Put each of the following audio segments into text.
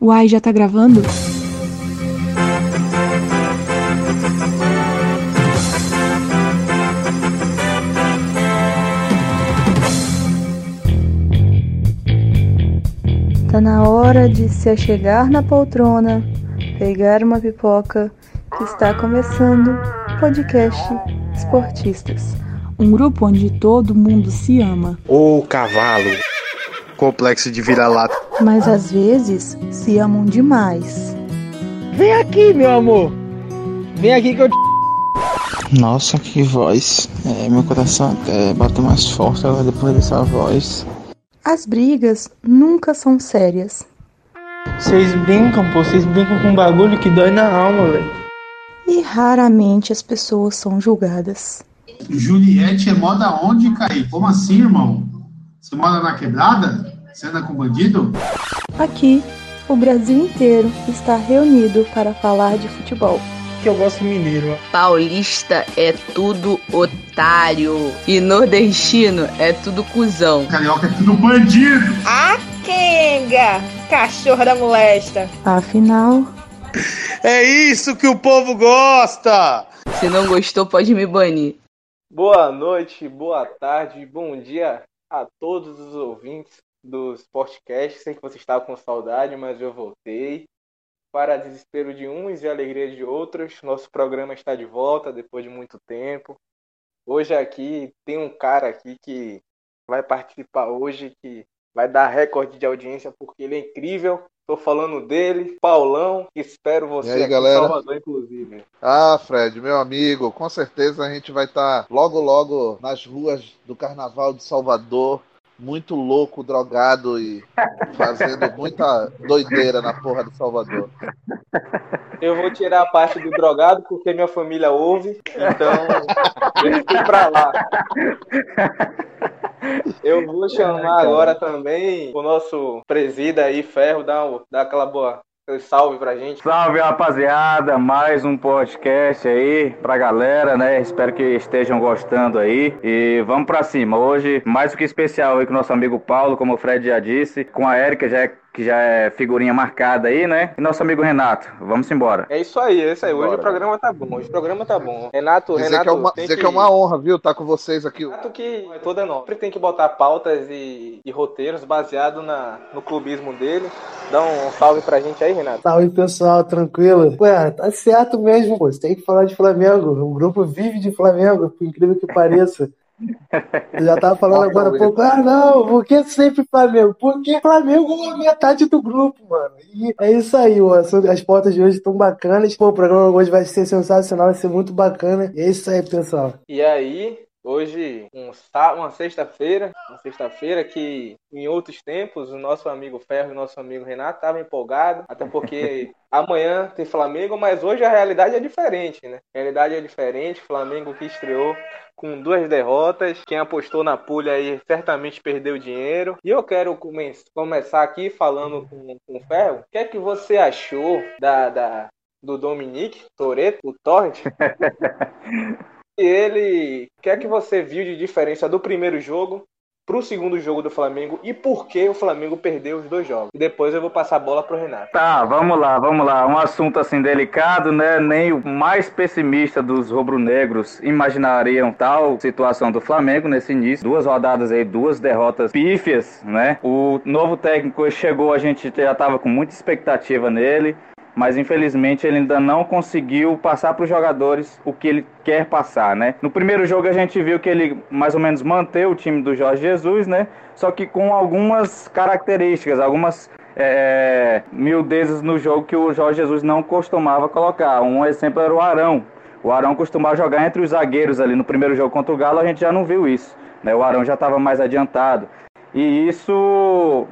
Uai, já tá gravando? Tá na hora de se achegar na poltrona, pegar uma pipoca, que está começando o podcast Esportistas. Um grupo onde todo mundo se ama. Ô cavalo, complexo de vira-lata. Mas às vezes se amam demais. Vem aqui, meu amor. Vem aqui que eu te... Nossa, que voz. É, meu coração até bateu mais forte agora depois dessa voz. As brigas nunca são sérias. Vocês brincam, pô. Vocês brincam com um bagulho que dói na alma, velho. E raramente as pessoas são julgadas. Juliette é moda onde, Caí? Como assim, irmão? Você mora na quebrada? Você anda com bandido? Aqui, o Brasil inteiro está reunido para falar de futebol. Que eu gosto mineiro, ó. Paulista é tudo otário. E nordestino é tudo cuzão. Carioca é tudo bandido! A Kenga! Cachorra da molesta! Afinal, É isso que o povo gosta! Se não gostou, pode me banir. Boa noite, boa tarde, bom dia a todos os ouvintes do Sportcast. Sei que você estava com saudade, mas eu voltei. Para desespero de uns e alegria de outros, nosso programa está de volta depois de muito tempo. Hoje aqui tem um cara aqui que vai participar hoje, que vai dar recorde de audiência porque ele é incrível. Tô falando dele, Paulão, espero você aí, aqui galera? em Salvador, inclusive. Ah, Fred, meu amigo, com certeza a gente vai estar logo, logo nas ruas do Carnaval de Salvador, muito louco, drogado e fazendo muita doideira na porra de Salvador. Eu vou tirar a parte do drogado porque minha família ouve, então eu fui pra lá. Eu vou chamar agora também o nosso presida aí, Ferro, dá, um- dá aquela boa salve pra gente. Salve rapaziada, mais um podcast aí pra galera, né? Espero que estejam gostando aí e vamos pra cima. Hoje, mais do que especial aí com nosso amigo Paulo, como o Fred já disse, com a Érica, já é, que já é figurinha marcada aí, né? E nosso amigo Renato. Vamos embora. É isso aí, é isso aí. Hoje Bora. o programa tá bom, hoje o programa tá bom. Renato, Dizer, Renato, que é, uma, tem dizer que é uma honra, viu, estar com vocês aqui. Renato que é toda nova. Sempre tem que botar pautas e, e roteiros baseado na, no clubismo dele. Dá um salve pra gente aí, Renato. Salve, pessoal. Tranquilo? Ué, tá certo mesmo, pô. Você tem que falar de Flamengo. O grupo vive de Flamengo, por incrível que pareça. Eu já tava falando agora há pouco, ah, não, por que sempre Flamengo? Porque Flamengo é metade do grupo, mano. E é isso aí, ó. As pautas de hoje estão bacanas. Pô, o programa hoje vai ser sensacional, vai ser muito bacana. E é isso aí, pessoal. E aí, hoje, um, uma sexta-feira, uma sexta-feira que em outros tempos o nosso amigo Ferro e o nosso amigo Renato estavam empolgados, até porque amanhã tem Flamengo, mas hoje a realidade é diferente, né? A realidade é diferente, Flamengo que estreou com duas derrotas, quem apostou na pulha aí certamente perdeu dinheiro. E eu quero come- começar aqui falando com, com o Ferro, o que é que você achou da, da do Dominique Toretto, o Torrent, ele, o que é que você viu de diferença do primeiro jogo pro segundo jogo do Flamengo e por que o Flamengo perdeu os dois jogos? Depois eu vou passar a bola pro Renato. Tá, vamos lá, vamos lá. Um assunto assim delicado, né? Nem o mais pessimista dos rubro-negros imaginariam tal situação do Flamengo nesse início. Duas rodadas aí, duas derrotas pífias, né? O novo técnico chegou, a gente já tava com muita expectativa nele. Mas infelizmente ele ainda não conseguiu passar para os jogadores o que ele quer passar, né? No primeiro jogo a gente viu que ele mais ou menos manteve o time do Jorge Jesus, né? Só que com algumas características, algumas é, miudezas no jogo que o Jorge Jesus não costumava colocar. Um exemplo era o Arão. O Arão costumava jogar entre os zagueiros ali no primeiro jogo contra o Galo, a gente já não viu isso. Né? O Arão já estava mais adiantado. E isso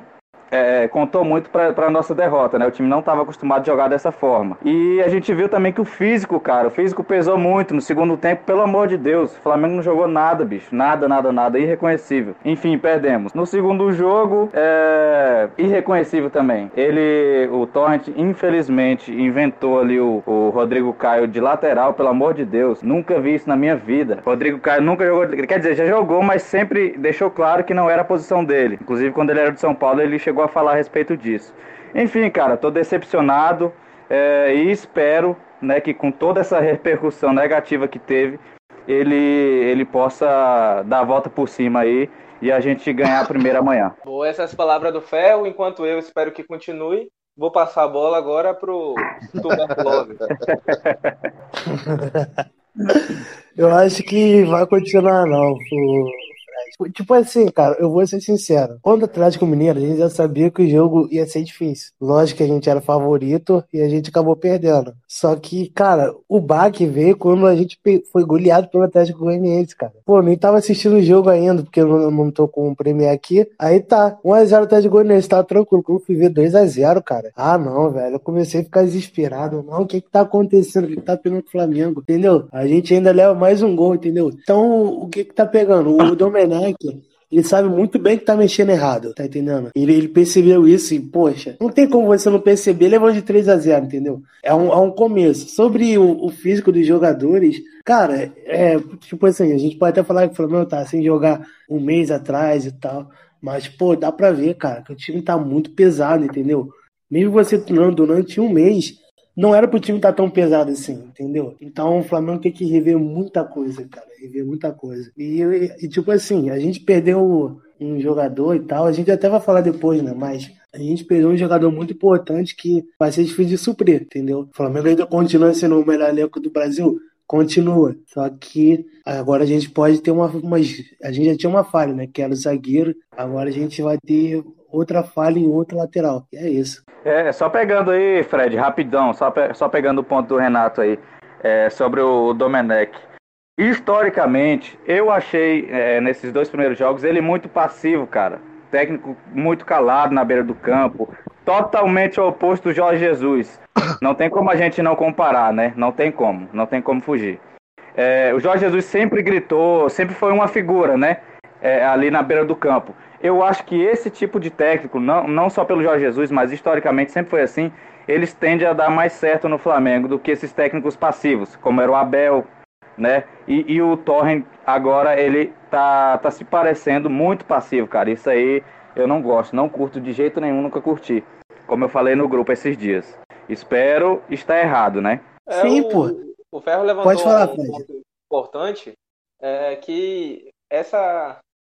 é, contou muito para a nossa derrota, né? O time não estava acostumado a jogar dessa forma. E a gente viu também que o físico, cara, o físico pesou muito no segundo tempo, pelo amor de Deus. O Flamengo não jogou nada, bicho. Nada, nada, nada. Irreconhecível. Enfim, perdemos. No segundo jogo, é... irreconhecível também. Ele, o Torrent, infelizmente, inventou ali o, o Rodrigo Caio de lateral, pelo amor de Deus. Nunca vi isso na minha vida. Rodrigo Caio nunca jogou, quer dizer, já jogou, mas sempre deixou claro que não era a posição dele. Inclusive, quando ele era de São Paulo, ele chegou a falar a respeito disso. Enfim, cara, tô decepcionado é, e espero né, que com toda essa repercussão negativa que teve, ele, ele possa dar a volta por cima aí e a gente ganhar a primeira amanhã. Boa, essas palavras do Ferro, enquanto eu espero que continue. Vou passar a bola agora pro Tuberculose. Eu acho que vai continuar, não. Tipo assim, cara, eu vou ser sincero. Quando o Atlético Mineiro, a gente já sabia que o jogo ia ser difícil. Lógico que a gente era favorito e a gente acabou perdendo. Só que, cara, o baque veio quando a gente foi goleado pelo Atlético Goianiense, cara. Pô, nem tava assistindo o jogo ainda, porque eu não, tô com o Premier aqui. Aí tá, 1x0 Atlético Goianiense, tava tranquilo. Quando fui ver 2x0, cara. Ah, não, velho. Eu comecei a ficar desesperado. Não, o que que tá acontecendo? O que, que tá pegando o Flamengo? Entendeu? A gente ainda leva mais um gol, entendeu? Então, o que que tá pegando? O Domenech ele sabe muito bem que tá mexendo errado, tá entendendo? Ele, ele percebeu isso e, poxa, não tem como você não perceber levando de 3 a 0 entendeu? É um, é um começo. Sobre o, o físico dos jogadores, cara, é tipo assim, a gente pode até falar que o Flamengo tá sem jogar um mês atrás e tal, mas, pô, dá pra ver, cara, que o time tá muito pesado, entendeu? Mesmo você treinando durante um mês, não era pro time estar tá tão pesado assim, entendeu? Então o Flamengo tem que rever muita coisa, cara. Rever muita coisa. E, e, e, tipo assim, a gente perdeu um jogador e tal, a gente até vai falar depois, né? Mas a gente perdeu um jogador muito importante que vai ser difícil de suprir, entendeu? O Flamengo ainda continua sendo o melhor elenco do Brasil. Continua. Só que agora a gente pode ter uma, uma. A gente já tinha uma falha, né? Que era o zagueiro. Agora a gente vai ter outra falha em outra lateral. É isso. É, só pegando aí, Fred, rapidão, só, pe só pegando o ponto do Renato aí, é, sobre o Domenech. Historicamente, eu achei é, nesses dois primeiros jogos ele muito passivo, cara. Técnico muito calado na beira do campo, totalmente oposto do Jorge Jesus. Não tem como a gente não comparar, né? Não tem como, não tem como fugir. É, o Jorge Jesus sempre gritou, sempre foi uma figura, né? É, ali na beira do campo eu acho que esse tipo de técnico, não, não só pelo Jorge Jesus, mas historicamente sempre foi assim, eles tendem a dar mais certo no Flamengo do que esses técnicos passivos, como era o Abel, né? E, e o Torren agora ele tá, tá se parecendo muito passivo, cara. Isso aí eu não gosto, não curto de jeito nenhum, nunca curti. Como eu falei no grupo esses dias. Espero estar errado, né? É, Sim, o, pô. O Ferro levantou Pode falar, um ponto importante, é que essa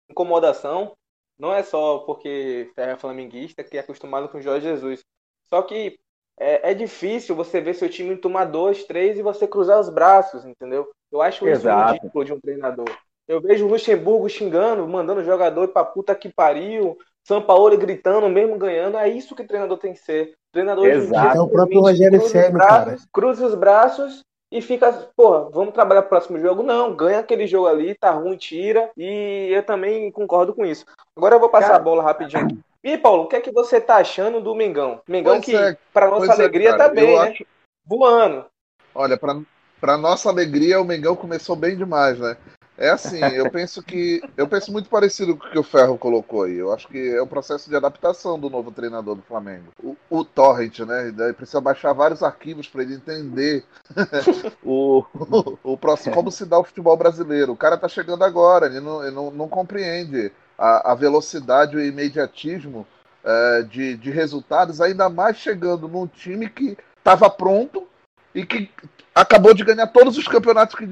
incomodação não é só porque Ferro é flamenguista que é acostumado com Jorge Jesus. Só que é, é, difícil você ver seu time tomar dois, três e você cruzar os braços, entendeu? Eu acho Exato. isso ridículo de um treinador. Eu vejo o Luxemburgo xingando, mandando jogador pra puta que pariu, São Paulo gritando, mesmo ganhando. É isso que treinador tem que ser. Treinador Exato. É o próprio Rogério Ceni, cara. Cruza os braços e fica, porra, vamos trabalhar pro próximo jogo? Não, ganha aquele jogo ali, tá ruim, tira. E eu também concordo com isso. Agora eu vou passar Cara, a bola rapidinho aqui. E Paulo, o que é que você tá achando do Mengão? Mengão pois que, é, para nossa é, alegria, é, tá bem, né? Acho... Voando. Olha, para para nossa alegria, o Mengão começou bem demais, né? É assim, eu penso que. Eu penso muito parecido com o que o Ferro colocou aí. Eu acho que é o processo de adaptação do novo treinador do Flamengo. O, o Torrent, né? Ele precisa baixar vários arquivos para ele entender o, o, o próximo, como se dá o futebol brasileiro. O cara tá chegando agora, ele não, ele não, não compreende a, a velocidade o imediatismo é, de, de resultados, ainda mais chegando num time que estava pronto e que acabou de ganhar todos os campeonatos que,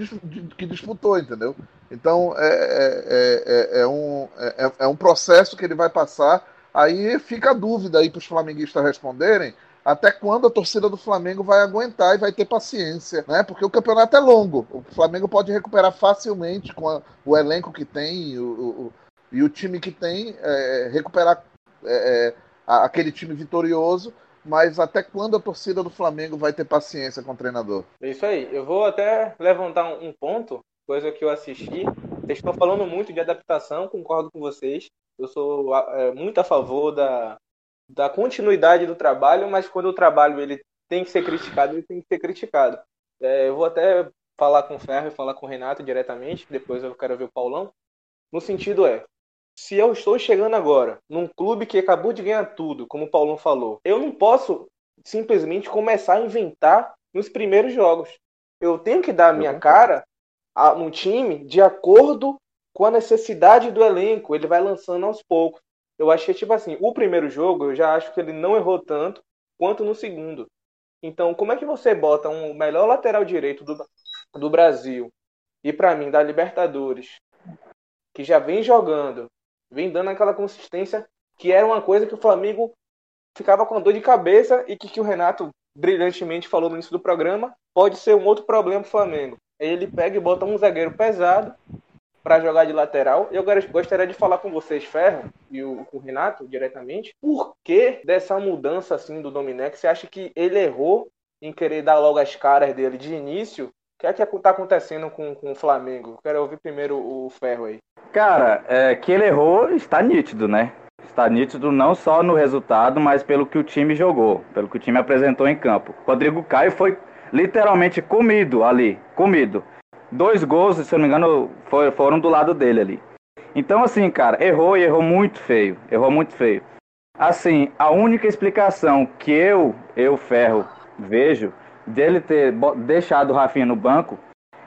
que disputou, entendeu? Então é, é, é, é um, é, é, um processo que ele vai passar. Aí fica a dúvida aí para os flamenguistas responderem até quando a torcida do Flamengo vai aguentar e vai ter paciência, né? Porque o campeonato é longo. O Flamengo pode recuperar facilmente com a, o elenco que tem o, o, e o time que tem, é, recuperar é, aquele time vitorioso mas até quando a torcida do Flamengo vai ter paciência com o treinador? É isso aí. Eu vou até levantar um ponto, coisa que eu assisti. Vocês estão falando muito de adaptação, concordo com vocês. Eu sou é, muito a favor da, da continuidade do trabalho, mas quando o trabalho ele tem que ser criticado, ele tem que ser criticado. É, eu vou até falar com o Ferro e falar com o Renato diretamente, depois eu quero ver o Paulão. No sentido é, se eu estou chegando agora num clube que acabou de ganhar tudo, como o Paulão falou, eu não posso simplesmente começar a inventar nos primeiros jogos. Eu tenho que dar a minha cara a um time de acordo com a necessidade do elenco. Ele vai lançando aos poucos. eu achei, tipo assim, o primeiro jogo, eu já acho que ele não errou tanto quanto no segundo. Então, como é que você bota um melhor lateral direito do, do Brasil e, para mim, da Libertadores, que já vem jogando, vem dando aquela consistência, que era uma coisa que o Flamengo ficava com dor de cabeça e que, que o Renato brilhantemente falou no início do programa, pode ser um outro problema pro Flamengo. Ele pega e bota um zagueiro pesado para jogar de lateral. Eu gostaria de falar com vocês, Ferro, e o, com o Renato diretamente, por que dessa mudança assim do Domenech? Você acha que ele errou em querer dar logo as caras dele de início? O que é que está acontecendo com, com o Flamengo? Quero ouvir primeiro o Ferro aí. Cara, é, que ele errou está nítido, né? Está nítido não só no resultado, mas pelo que o time jogou, pelo que o time apresentou em campo. Rodrigo Caio foi literalmente comido ali, comido dois gols, se eu não me engano, foram do lado dele ali. Então, assim, cara, errou e errou muito feio. Errou muito feio. Assim, a única explicação que eu, eu Ferro, vejo dele ter deixado o Rafinha no banco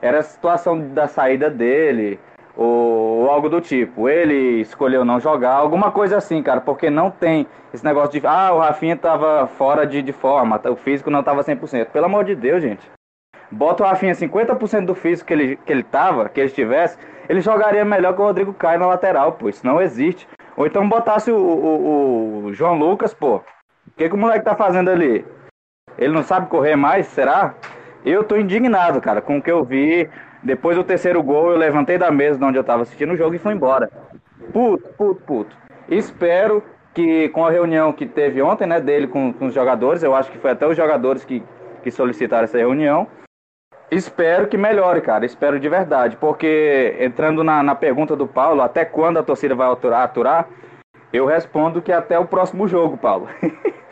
era a situação da saída dele, ou, algo do tipo. Ele escolheu não jogar, alguma coisa assim, cara, porque não tem esse negócio de, ah, o Rafinha tava fora de, de forma, o físico não tava 100%. Pelo amor de Deus, gente bota o Rafinha 50% do físico que ele, que ele tava, que ele estivesse, ele jogaria melhor que o Rodrigo Caio na lateral, pô. Isso não existe. Ou então botasse o, o, o João Lucas, pô. O que, que o moleque tá fazendo ali? Ele não sabe correr mais, será? Eu tô indignado, cara, com o que eu vi. Depois do terceiro gol, eu levantei da mesa de onde eu tava assistindo o jogo e fui embora. Puto, puto, puto. Espero que com a reunião que teve ontem, né, dele com, com os jogadores, eu acho que foi até os jogadores que, que solicitaram essa reunião, Espero que melhore, cara. Espero de verdade. Porque, entrando na, na pergunta do Paulo, até quando a torcida vai aturar, aturar eu respondo que até o próximo jogo, Paulo.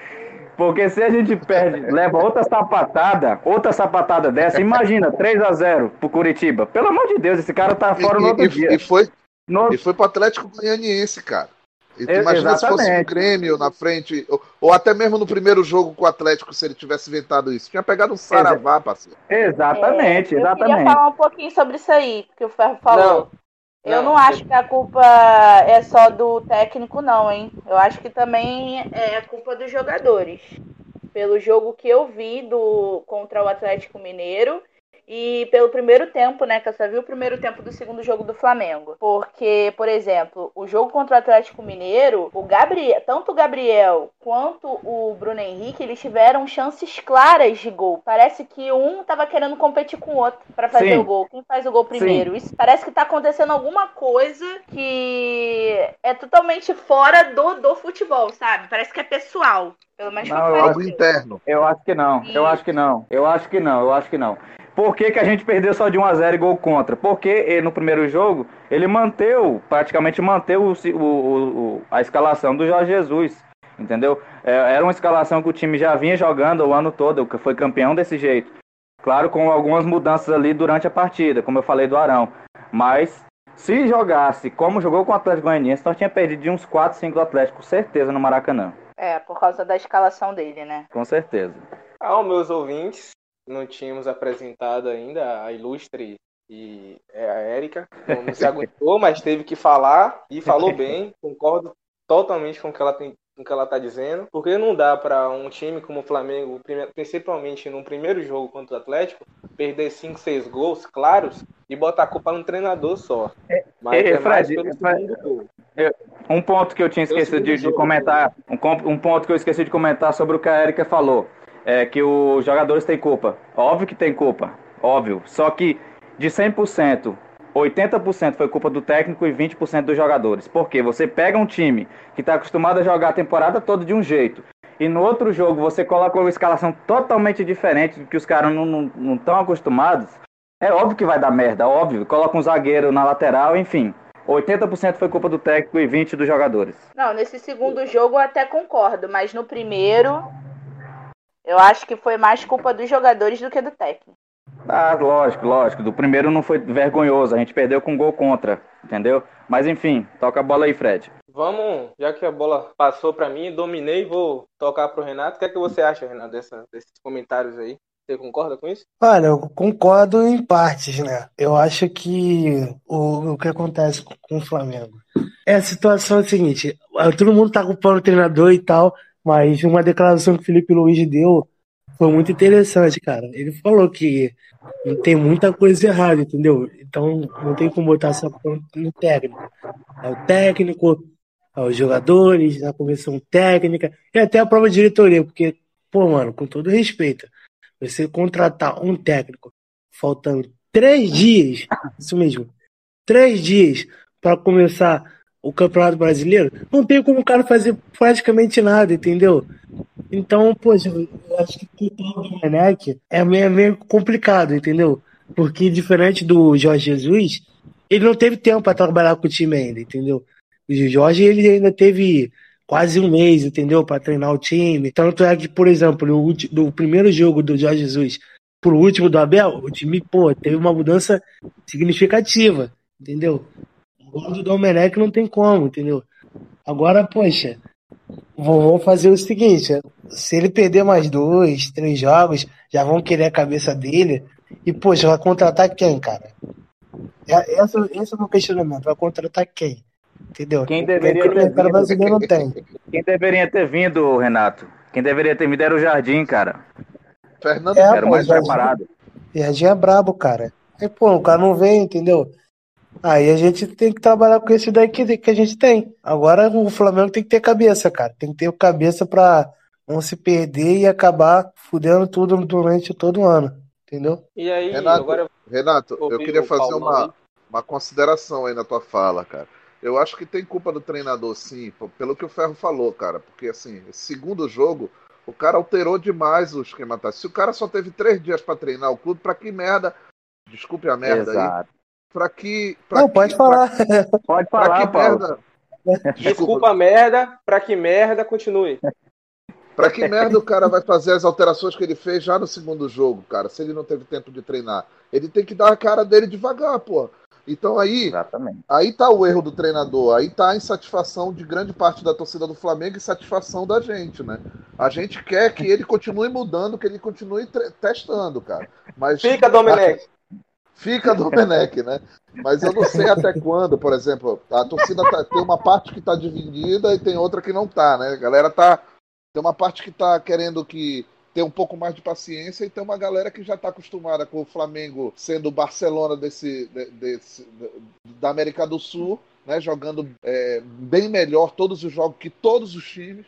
porque se a gente perde, leva outra sapatada, outra sapatada dessa, imagina, 3 a 0 pro Curitiba. Pelo amor de Deus, esse cara tá fora e, no outro e, dia. E foi, no... e foi pro Atlético Goianiense, cara. Imagina Exatamente. se fosse o Grêmio na frente, ou, ou, até mesmo no primeiro jogo com o Atlético, se ele tivesse inventado isso. Tinha pegado um saravá, parceiro. Exatamente, é, exatamente. Eu queria falar um pouquinho sobre isso aí, que o Ferro falou. Não, eu não, não acho que a culpa é só do técnico, não, hein? Eu acho que também é culpa dos jogadores. Pelo jogo que eu vi do contra o Atlético Mineiro e pelo primeiro tempo, né? Que eu só vi o primeiro tempo do segundo jogo do Flamengo. Porque, por exemplo, o jogo contra o Atlético Mineiro, o Gabriel, tanto o Gabriel quanto o Bruno Henrique, eles tiveram chances claras de gol. Parece que um tava querendo competir com o outro para fazer Sim. o gol. Quem faz o gol primeiro? Sim. Isso parece que tá acontecendo alguma coisa que é totalmente fora do, do futebol, sabe? Parece que é pessoal. Pelo menos não, eu algo interno. Eu acho que não. Eu acho que não. Eu acho que não. Eu acho que não. Por que, que a gente perdeu só de 1 a 0 e gol contra? Porque ele, no primeiro jogo ele manteve, praticamente manteve o, o, o, a escalação do Jorge Jesus. Entendeu? É, era uma escalação que o time já vinha jogando o ano todo, que foi campeão desse jeito. Claro, com algumas mudanças ali durante a partida, como eu falei do Arão. Mas se jogasse como jogou com o Atlético Goianiense, nós tinha perdido de uns 4, 5 do Atlético, certeza, no Maracanã. É, por causa da escalação dele, né? Com certeza. Ao meus ouvintes, não tínhamos apresentado ainda a ilustre e é a Érica. Não, se aguentou, mas teve que falar e falou bem. Concordo totalmente com o que ela tem com que ela está dizendo, porque não dá para um time como o Flamengo, principalmente no primeiro jogo contra o Atlético, perder 5, 6 gols claros e botar a culpa no treinador só. É, Mas é, é Fred, Fred um ponto que eu tinha esquecido de, de, comentar, um, um ponto que eu esqueci de comentar sobre o que a Erika falou é que os jogadores têm culpa. Óbvio que tem culpa, óbvio. Só que de 100%, 80% foi culpa do técnico e 20% dos jogadores. Porque você pega um time que está acostumado a jogar a temporada toda de um jeito e no outro jogo você coloca uma escalação totalmente diferente do que os caras não estão acostumados, é óbvio que vai dar merda, óbvio. Coloca um zagueiro na lateral, enfim. 80% foi culpa do técnico e 20% dos jogadores. Não, nesse segundo jogo eu até concordo, mas no primeiro eu acho que foi mais culpa dos jogadores do que do técnico. Ah, lógico, lógico. Do primeiro não foi vergonhoso, a gente perdeu com gol contra, entendeu? Mas enfim, toca a bola aí, Fred. Vamos, já que a bola passou para mim, dominei, vou tocar pro Renato. O que é que você acha, Renato, dessa, desses comentários aí? Você concorda com isso? Olha, eu concordo em partes, né? Eu acho que o, o que acontece com, com o Flamengo é a situação é a seguinte: todo mundo tá culpando o treinador e tal, mas uma declaração que o Felipe Luiz deu foi muito interessante, cara. Ele falou que tem muita coisa errada, entendeu? Então não tem como botar essa culpa no técnico. É o técnico, é os jogadores, a comissão técnica e até a própria diretoria, porque, pô, mano, com todo respeito, você contratar um técnico faltando três dias, isso mesmo, três dias para começar o Campeonato Brasileiro, não tem como o cara fazer praticamente nada, entendeu? Então, poxa, eu acho que o Domenech é meio, é meio complicado, entendeu? Porque diferente do Jorge Jesus, ele não teve tempo para trabalhar com o time ainda, entendeu? O Jorge ele ainda teve quase um mês, entendeu? Para treinar o time. Tanto é que, por exemplo, no, no primeiro jogo do Jorge Jesus pro último do Abel, o time, pô, teve uma mudança significativa, entendeu? Agora do Domenech não tem como, entendeu? Agora, poxa, vamos fazer o seguinte: se ele perder mais dois, três jogos, já vão querer a cabeça dele. E, poxa, vai contratar quem, cara? É, esse, esse é o meu questionamento. Vai contratar quem? Entendeu? Quem deveria ter vindo, brasileiro não tem. Quem deveria ter vindo, Renato? Quem deveria ter vindo era o Jardim, cara. Fernando É, era pô, mais Jardim. preparado. Jardim é brabo, cara. Aí, pô, o cara não vem, entendeu? Aí a gente tem que trabalhar com esse daí que, que a gente tem. Agora o Flamengo tem que ter cabeça, cara. Tem que ter cabeça pra não se perder e acabar fudendo tudo durante todo o ano. Entendeu? E aí, Renato, agora Renato, eu queria fazer uma, uma consideração aí na tua fala, cara. Eu acho que tem culpa do treinador, sim, pelo que o Ferro falou, cara. Porque, assim, esse segundo jogo, o cara alterou demais o esquema tático. Se o cara só teve três dias pra treinar o clube, pra que merda? Desculpe a merda aí. Pra que. Pra Não, que- pode falar. Pode Pra falar, que Paulo. merda? Desculpa a merda, pra que merda, continue. Pra que merda o cara vai fazer as alterações que ele fez já no segundo jogo, cara, se ele não teve tempo de treinar? Ele tem que dar a cara dele devagar, pô. Então aí, Exatamente. aí tá o erro do treinador, aí tá a insatisfação de grande parte da torcida do Flamengo e satisfação da gente, né? A gente quer que ele continue mudando, que ele continue testando, cara. Mas Fica, Domenech. Fica Domenech, né? Mas eu não sei até quando, por exemplo, a torcida tá- tem uma parte que tá dividida e tem outra que não tá, né? A galera tá. Tem uma parte que tá querendo que ter um pouco mais de paciência e tem uma galera que já tá acostumada com o Flamengo sendo o Barcelona desse, de- desse- da América do Sul, né? Jogando é, bem melhor todos os jogos que todos os times.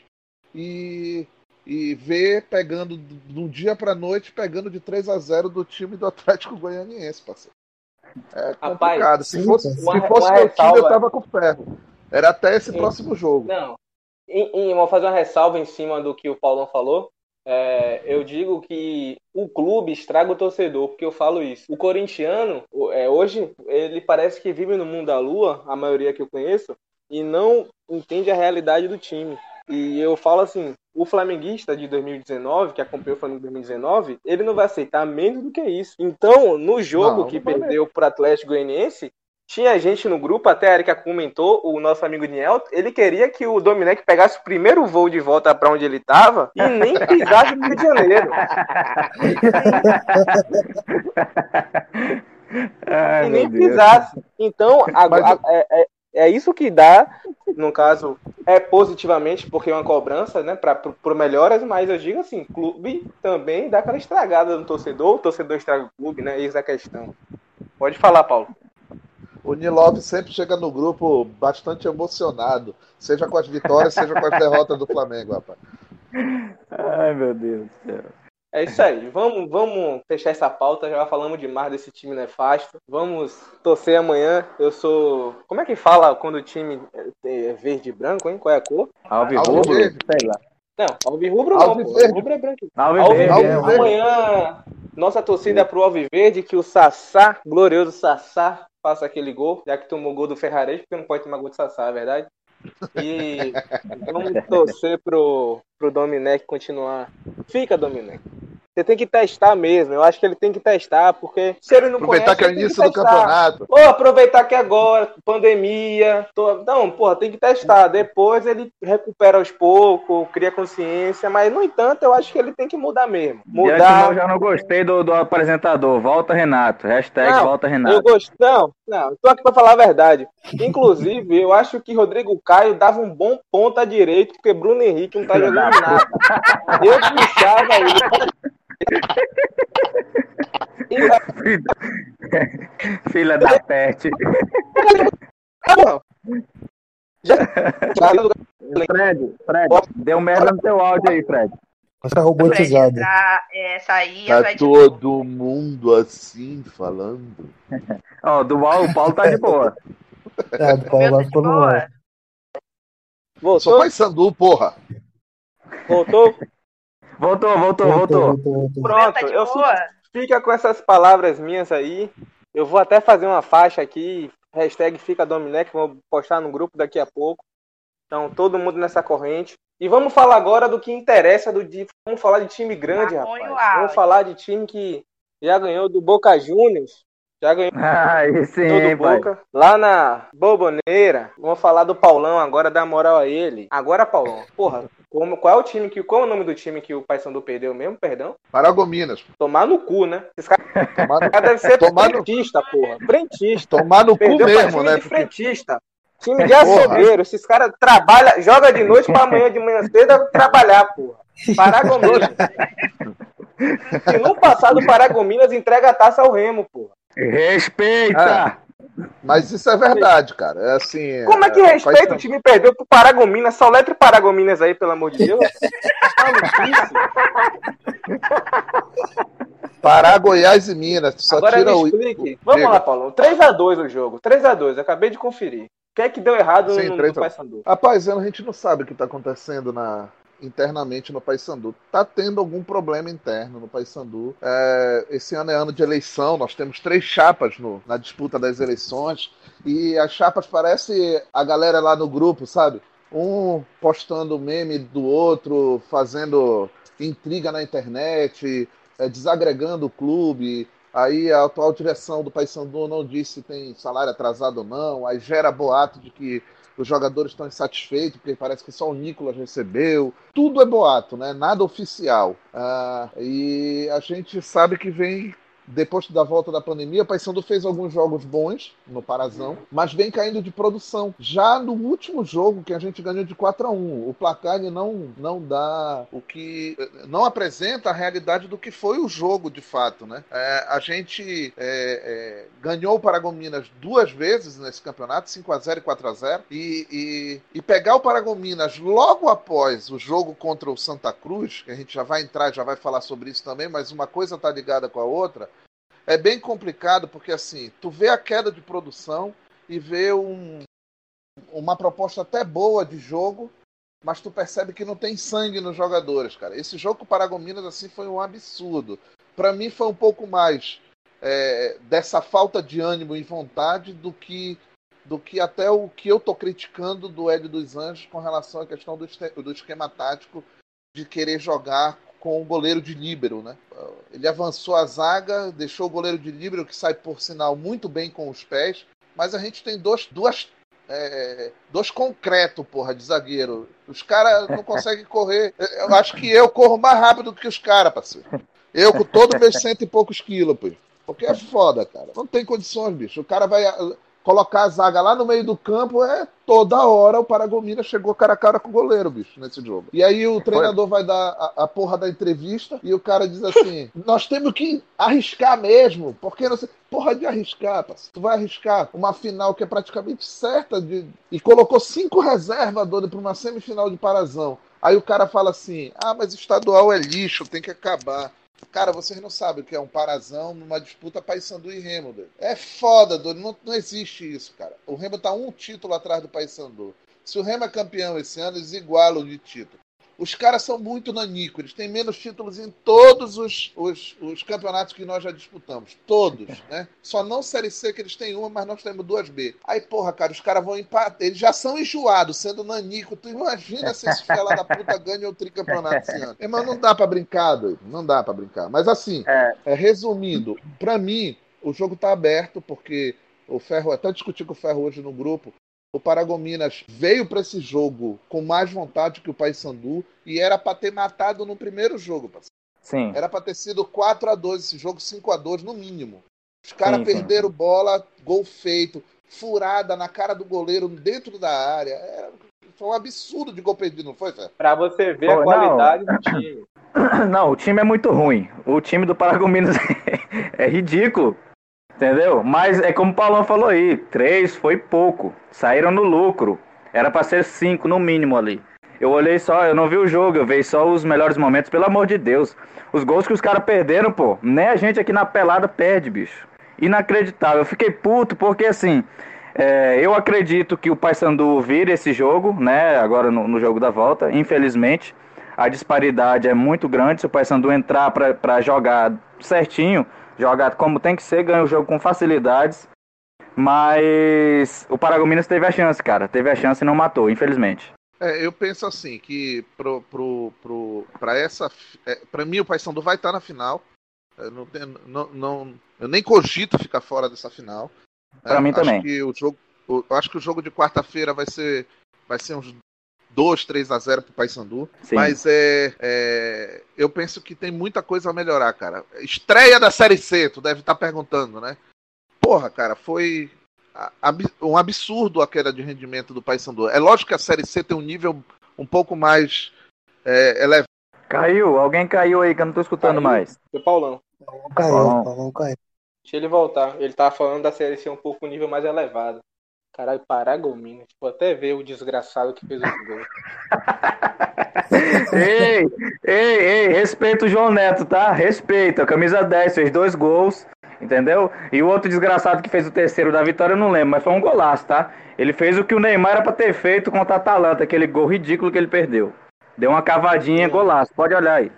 E e ver pegando do dia pra noite, pegando de 3 a 0 do time do Atlético Goianiense, parceiro. É Rapaz, complicado. se sim, fosse, sim. se fosse meu time, eu ressalva. tava com ferro. Era até esse Sim. próximo jogo. Não. E, e vou fazer uma ressalva em cima do que o Paulão falou. É, eu digo que o clube estraga o torcedor, porque eu falo isso. O corintiano, o- é, hoje, ele parece que vive no mundo da lua, a maioria que eu conheço, e não entende a realidade do time. E eu falo assim, o flamenguista de 2019, que acompanhou o Flamengo em 2019, ele não vai aceitar menos do que isso. Então, no jogo Não, que não perdeu para Atlético Goianiense, tinha gente no grupo, até a Erika comentou, o nosso amigo Niel, ele queria que o Domenech pegasse o primeiro voo de volta para onde ele estava e nem pisasse no Rio de Janeiro. Ai, e nem pisasse. Então, a- Mas é, é- é isso que dá, no caso, é positivamente, porque é uma cobrança, né, para por melhoras, mas eu digo assim, clube também dá aquela estragada no torcedor, o torcedor estraga o clube, né? Isso é a questão. Pode falar, Paulo. O Nilov sempre chega no grupo bastante emocionado, seja com as vitórias, seja com as derrotas do Flamengo, rapaz. Ai, meu Deus do céu. É isso aí. Vamos, vamos fechar essa pauta. Já falamos demais desse time nefasto. Vamos torcer amanhã. Eu sou. Como é que fala quando o time é verde e branco, hein? Qual é a cor? Alvirrubro? Alviverde. Sei lá. Não, alvirrubro não. pô. Alviverde. Alvirrubro é branco. Alviverde. Alviverde. é, Alviverde. Amanhã, nossa torcida é pro Alviverde, que o Sassá, glorioso Sassá, faça aquele gol, já que tomou gol do Ferrarese, porque não pode tomar gol do Sassá, é verdade? E vamos torcer pro, pro Domenech continuar. Fica, Domenech. Você tem que testar mesmo. Eu acho que ele tem que testar, porque se ele não Aproveitar conhece, que é o início do campeonato. Pô, aproveitar que agora, pandemia. Tô... Não, porra, tem que testar. Depois ele recupera aos poucos, cria consciência, mas no entanto, eu acho que ele tem que mudar mesmo. E Mudar. eu já não gostei do, do apresentador. Volta Renato. Hashtag Não, volta Renato. Eu gosto. Não, não, tô aqui pra falar a verdade. Inclusive, eu acho que Rodrigo Caio dava um bom ponta direito, porque Bruno Henrique não tá jogando da nada. Eu puxava ele. Filha da pet. Fred, Fred, deu merda no teu áudio aí, Fred. Você é robotizado. Entrar, é, sair, Tá de todo mundo assim falando. Ó, do Paulo, o Paulo tá de boa. É, do Paulo lá ficou no ar. Sou pai Sandu, porra. Voltou? Voltou, voltou, voltou. Pronto, eu fico, fica com essas palavras minhas aí. Eu vou até fazer uma faixa aqui, hashtag fica Dominec, vou postar no grupo daqui a pouco. Então, todo mundo nessa corrente. E vamos falar agora do que interessa, do de, vamos falar de time grande, rapaz. Vamos falar de time que já ganhou do Boca Juniors. Já ganhou Aí sim, do hein, pai. Boca. Lá na Boboneira. Vamos falar do Paulão agora, dar moral a ele. Agora, Paulão, porra, como, qual é o time que. Qual é o nome do time que o Paysandu perdeu mesmo? Perdão? Paragominas. Tomar no cu, né? Esses caras cara devem ser Tomar no- frentista, porra. Frentista. Tomar no cu Perdeu pra mesmo, time né? de Porque- frentista. Time de açougueiro. Esses caras trabalham, joga de noite pra amanhã de manhã cedo trabalhar, porra. Paragominas. Se no passado o Paragominas entrega a taça ao Remo, porra. Respeita! Mas isso é verdade, cara. É assim. Como é que é, respeita? faz- O time perdeu pro Paragominas. Só letra Paragominas aí, pelo amor de Deus. Pará, Goiás e Minas. Só Agora tira me o. explique. o- Vamos Diga. lá, Paulo. 3x2 o jogo. 3x2. Acabei de conferir. O que é que deu errado Sim, no, no a- Paysandu? Rapaz, a gente não sabe o que está acontecendo na, internamente no Paysandu. Tá tendo algum problema interno no Paysandu. É, esse ano é ano de eleição, nós temos três chapas no- na disputa das eleições e as chapas parece a galera lá no grupo, sabe? Um postando meme do outro, fazendo intriga na internet, é, desagregando o clube. Aí a atual direção do Paysandu não disse se tem salário atrasado ou não. Aí gera boato de que os jogadores estão insatisfeitos porque parece que só o Nicolas recebeu. Tudo é boato, né? Nada oficial. Ah, e a gente sabe que vem depois da volta da pandemia, o Paysandu fez alguns jogos bons no Parazão, mas vem caindo de produção. Já no último jogo que a gente ganhou de 4 a 1, o placar não não dá o que não apresenta a realidade do que foi o jogo de fato, né? É, a gente é, é, ganhou o Paragominas duas vezes nesse campeonato, 5 a 0 e 4 a 0 e, e, e pegar o Paragominas logo após o jogo contra o Santa Cruz, que a gente já vai entrar, já vai falar sobre isso também, mas uma coisa tá ligada com a outra. É bem complicado porque assim, tu vê a queda de produção e vê um, uma proposta até boa de jogo, mas tu percebe que não tem sangue nos jogadores, cara. Esse jogo com o Paragominas assim foi um absurdo. Para mim foi um pouco mais é, dessa falta de ânimo e vontade do que do que até o que eu tô criticando do Ed dos Anjos com relação à questão do, do esquema tático de querer jogar com o goleiro de líbero, né? Ele avançou a zaga, deixou o goleiro de líbero que sai por sinal muito bem com os pés, mas a gente tem dois, duas é, dois concreto, porra, de zagueiro. Os caras não conseguem correr. Eu acho que eu corro mais rápido que os caras, parceiro. Eu com todos meus cento e poucos quilos, pô. Porque é foda, cara. Não tem condições, bicho. O cara vai colocar a zaga lá no meio do campo, é toda hora o Paragomina chegou cara a cara com o goleiro, bicho, nesse jogo. E aí o treinador vai dar a, a porra da entrevista e o cara diz assim: nós temos que arriscar mesmo, porque não sei. Porra de arriscar, parceiro. Tu vai arriscar uma final que é praticamente certa de. E colocou cinco reservas, doido, pra uma semifinal de Parazão. Aí o cara fala assim: ah, mas estadual é lixo, tem que acabar. Cara, vocês não sabem o que é um parazão numa disputa Paysandu e Remo. É foda, doido. Não, não existe isso, cara. O Remo tá um título atrás do Paysandu. Se o Remo é campeão esse ano, eles igualam de título. Os caras são muito nanico, eles têm menos títulos em todos os, os, os campeonatos que nós já disputamos. Todos, né? Só não Série C que eles têm uma, mas nós temos duas B. Aí, porra, cara, os caras vão empatar. Eles já são enjoados, sendo nanico. Tu imagina se esses filha da puta ganham o tricampeonato esse ano. Mas não dá pra brincar, doido. Não dá pra brincar. Mas assim, é. É, resumindo, pra mim, o jogo tá aberto, porque o Ferro, até discuti com o Ferro hoje no grupo, o Paragominas veio para esse jogo com mais vontade que o Paysandu e era para ter matado no primeiro jogo. Parceiro. Sim. Era para ter sido 4 a 2 esse jogo, 5 a 2 no mínimo. Os caras perderam sim. bola, gol feito, furada na cara do goleiro dentro da área. Era, foi um absurdo de gol perdido, não foi, Fé? Pra você ver Pô, a qualidade não. do time. Não, o time é muito ruim. O time do Paragominas é ridículo. Entendeu? Mas é como o Paulão falou aí, três foi pouco. Saíram no lucro. Era para ser cinco no mínimo ali. Eu olhei só, eu não vi o jogo, eu vi só os melhores momentos, pelo amor de Deus. Os gols que os caras perderam, pô, nem a gente aqui na pelada perde, bicho. Inacreditável. Eu fiquei puto porque assim, é, eu acredito que o Paysandu vire esse jogo, né? Agora no, no, jogo da volta. Infelizmente, a disparidade é muito grande. Se o Paysandu entrar para jogar certinho, joga como tem que ser, ganha o jogo com facilidades. Mas o Paragominas teve a chance, cara. Teve a chance e não matou, infelizmente. É, eu penso assim, que pro, pro, pro, pra essa. É, pra mim, o Paysandu vai estar na final. Eu, não, tenho, não, não, eu nem cogito ficar fora dessa final. Pra é, mim acho também. Que o jogo, eu acho que o jogo de quarta-feira vai ser, vai ser uns 2, 3 a 0 pro Paysandu. Mas é, é, eu penso que tem muita coisa a melhorar, cara. Estreia da Série C, tu deve estar tá perguntando, né? Porra, cara, foi um absurdo a queda de rendimento do Paysandu. É lógico que a Série C tem um nível um pouco mais é, elevado. Caiu, alguém caiu aí que eu não tô escutando caiu. mais. Foi Paulão. Paulão caiu, Paulão. Caiu. Deixa ele voltar. Ele tava falando da Série C um pouco nível mais elevado. Caralho, Paragominas. Vou até ver o desgraçado que fez o gol. ei, ei, ei, respeita o João Neto, tá? Respeita. Camisa 10, fez dois gols, entendeu? E o outro desgraçado que fez o terceiro da vitória, eu não lembro, mas foi um golaço, tá? Ele fez o que o Neymar era pra ter feito contra a Atalanta, aquele gol ridículo que ele perdeu. Deu uma cavadinha, golaço. Pode olhar aí.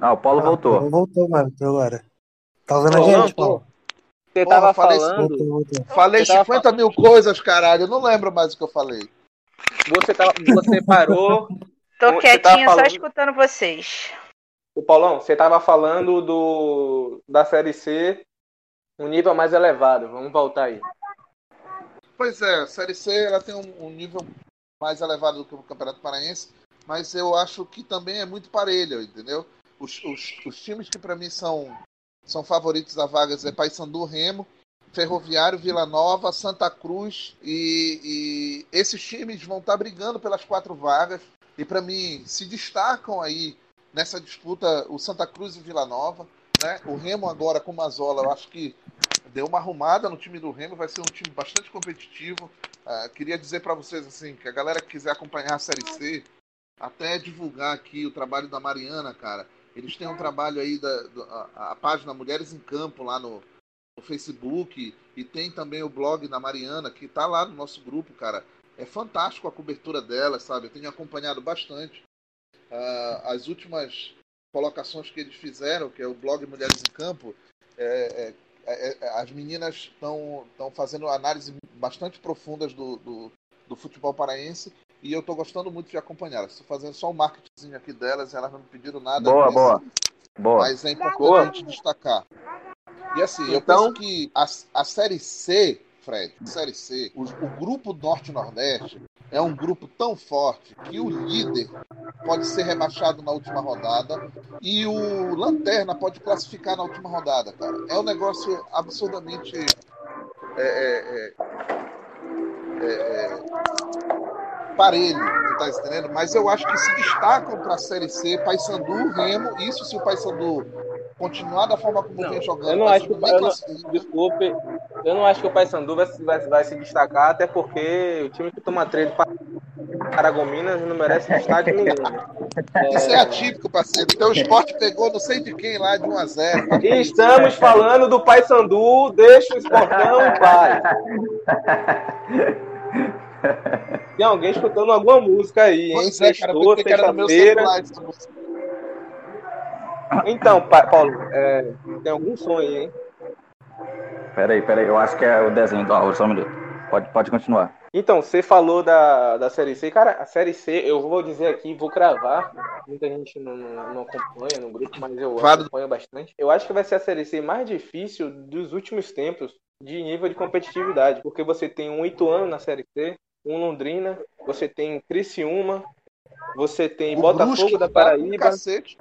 Ah, o Paulo ah, voltou. Voltou, mano, agora. Tá vendo a gente, Paulo? Você Porra, tava falei, falando. Falei você 50 tava... mil coisas, caralho. Eu não lembro mais o que eu falei. Você, tava, você parou. Tô quietinho falando... só escutando vocês. O Paulão, você tava falando do da série C, um nível mais elevado. Vamos voltar aí. Pois é, a série C ela tem um, um nível mais elevado do que o Campeonato Paraense, mas eu acho que também é muito parelho, entendeu? Os, os, os times que para mim são são favoritos a vagas é Paysandu, Remo, Ferroviário, Vila Nova, Santa Cruz e, e esses times vão estar brigando pelas quatro vagas e para mim se destacam aí nessa disputa o Santa Cruz e Vila Nova, né? O Remo agora com Mazola, eu acho que deu uma arrumada no time do Remo, vai ser um time bastante competitivo. Uh, queria dizer para vocês assim que a galera que quiser acompanhar a Série C, até divulgar aqui o trabalho da Mariana, cara. Eles têm um trabalho aí da, da a, a, página Mulheres em Campo lá no, no, Facebook e tem também o blog da Mariana que está lá no nosso grupo, cara. É fantástico a cobertura dela, sabe? Eu tenho acompanhado bastante uh, as últimas colocações que eles fizeram, que é o blog Mulheres em Campo. É, é, é, as meninas estão fazendo análises bastante profundas do, do, do futebol paraense e eu estou gostando muito de acompanhar. Estou fazendo só o marketing aqui delas, elas não me pediram nada. Boa, boa. boa. Mas é importante boa. a gente destacar. E assim, então... eu penso que a, a Série C, Fred, a Série C, o, o grupo Norte-Nordeste é um grupo tão forte que o líder pode ser rebaixado na última rodada e o Lanterna pode classificar na última rodada, cara. É um negócio absurdamente. É, é, é, é, é parelho, tu tá entendendo? Mas eu acho que se destacam para a Série C, Paysandu, Remo, isso se o Paysandu continuar da forma como não, vem jogando. Eu não acho que, eu não, desculpe, eu não acho que o Paysandu vai, vai, vai se destacar, até porque o time que toma treino para Paragominas não merece destaque nenhum. É... Isso é atípico, parceiro. Então o esporte pegou não sei de quem lá de 1 a 0 E estamos falando do Paysandu, deixa o esportão em paz. Tem alguém escutando alguma música aí, hein? Pois é, cara, Sextou, pensei que era no meu sexta-feira. celular essa música. Então, Pa- Paulo, é, tem algum som aí, hein? Peraí, peraí, eu acho que é o desenho do áudio, só um minuto. Pode, pode continuar. Então, você falou da, da Série C. Cara, a Série C, eu vou dizer aqui, vou cravar. Muita gente não, não, não acompanha no grupo, mas eu acompanho bastante. Eu acho que vai ser a Série C mais difícil dos últimos tempos de nível de competitividade. Porque você tem um Ituano na Série C, um Londrina, você tem Criciúma, você tem O Botafogo Brusque da tá Paraíba,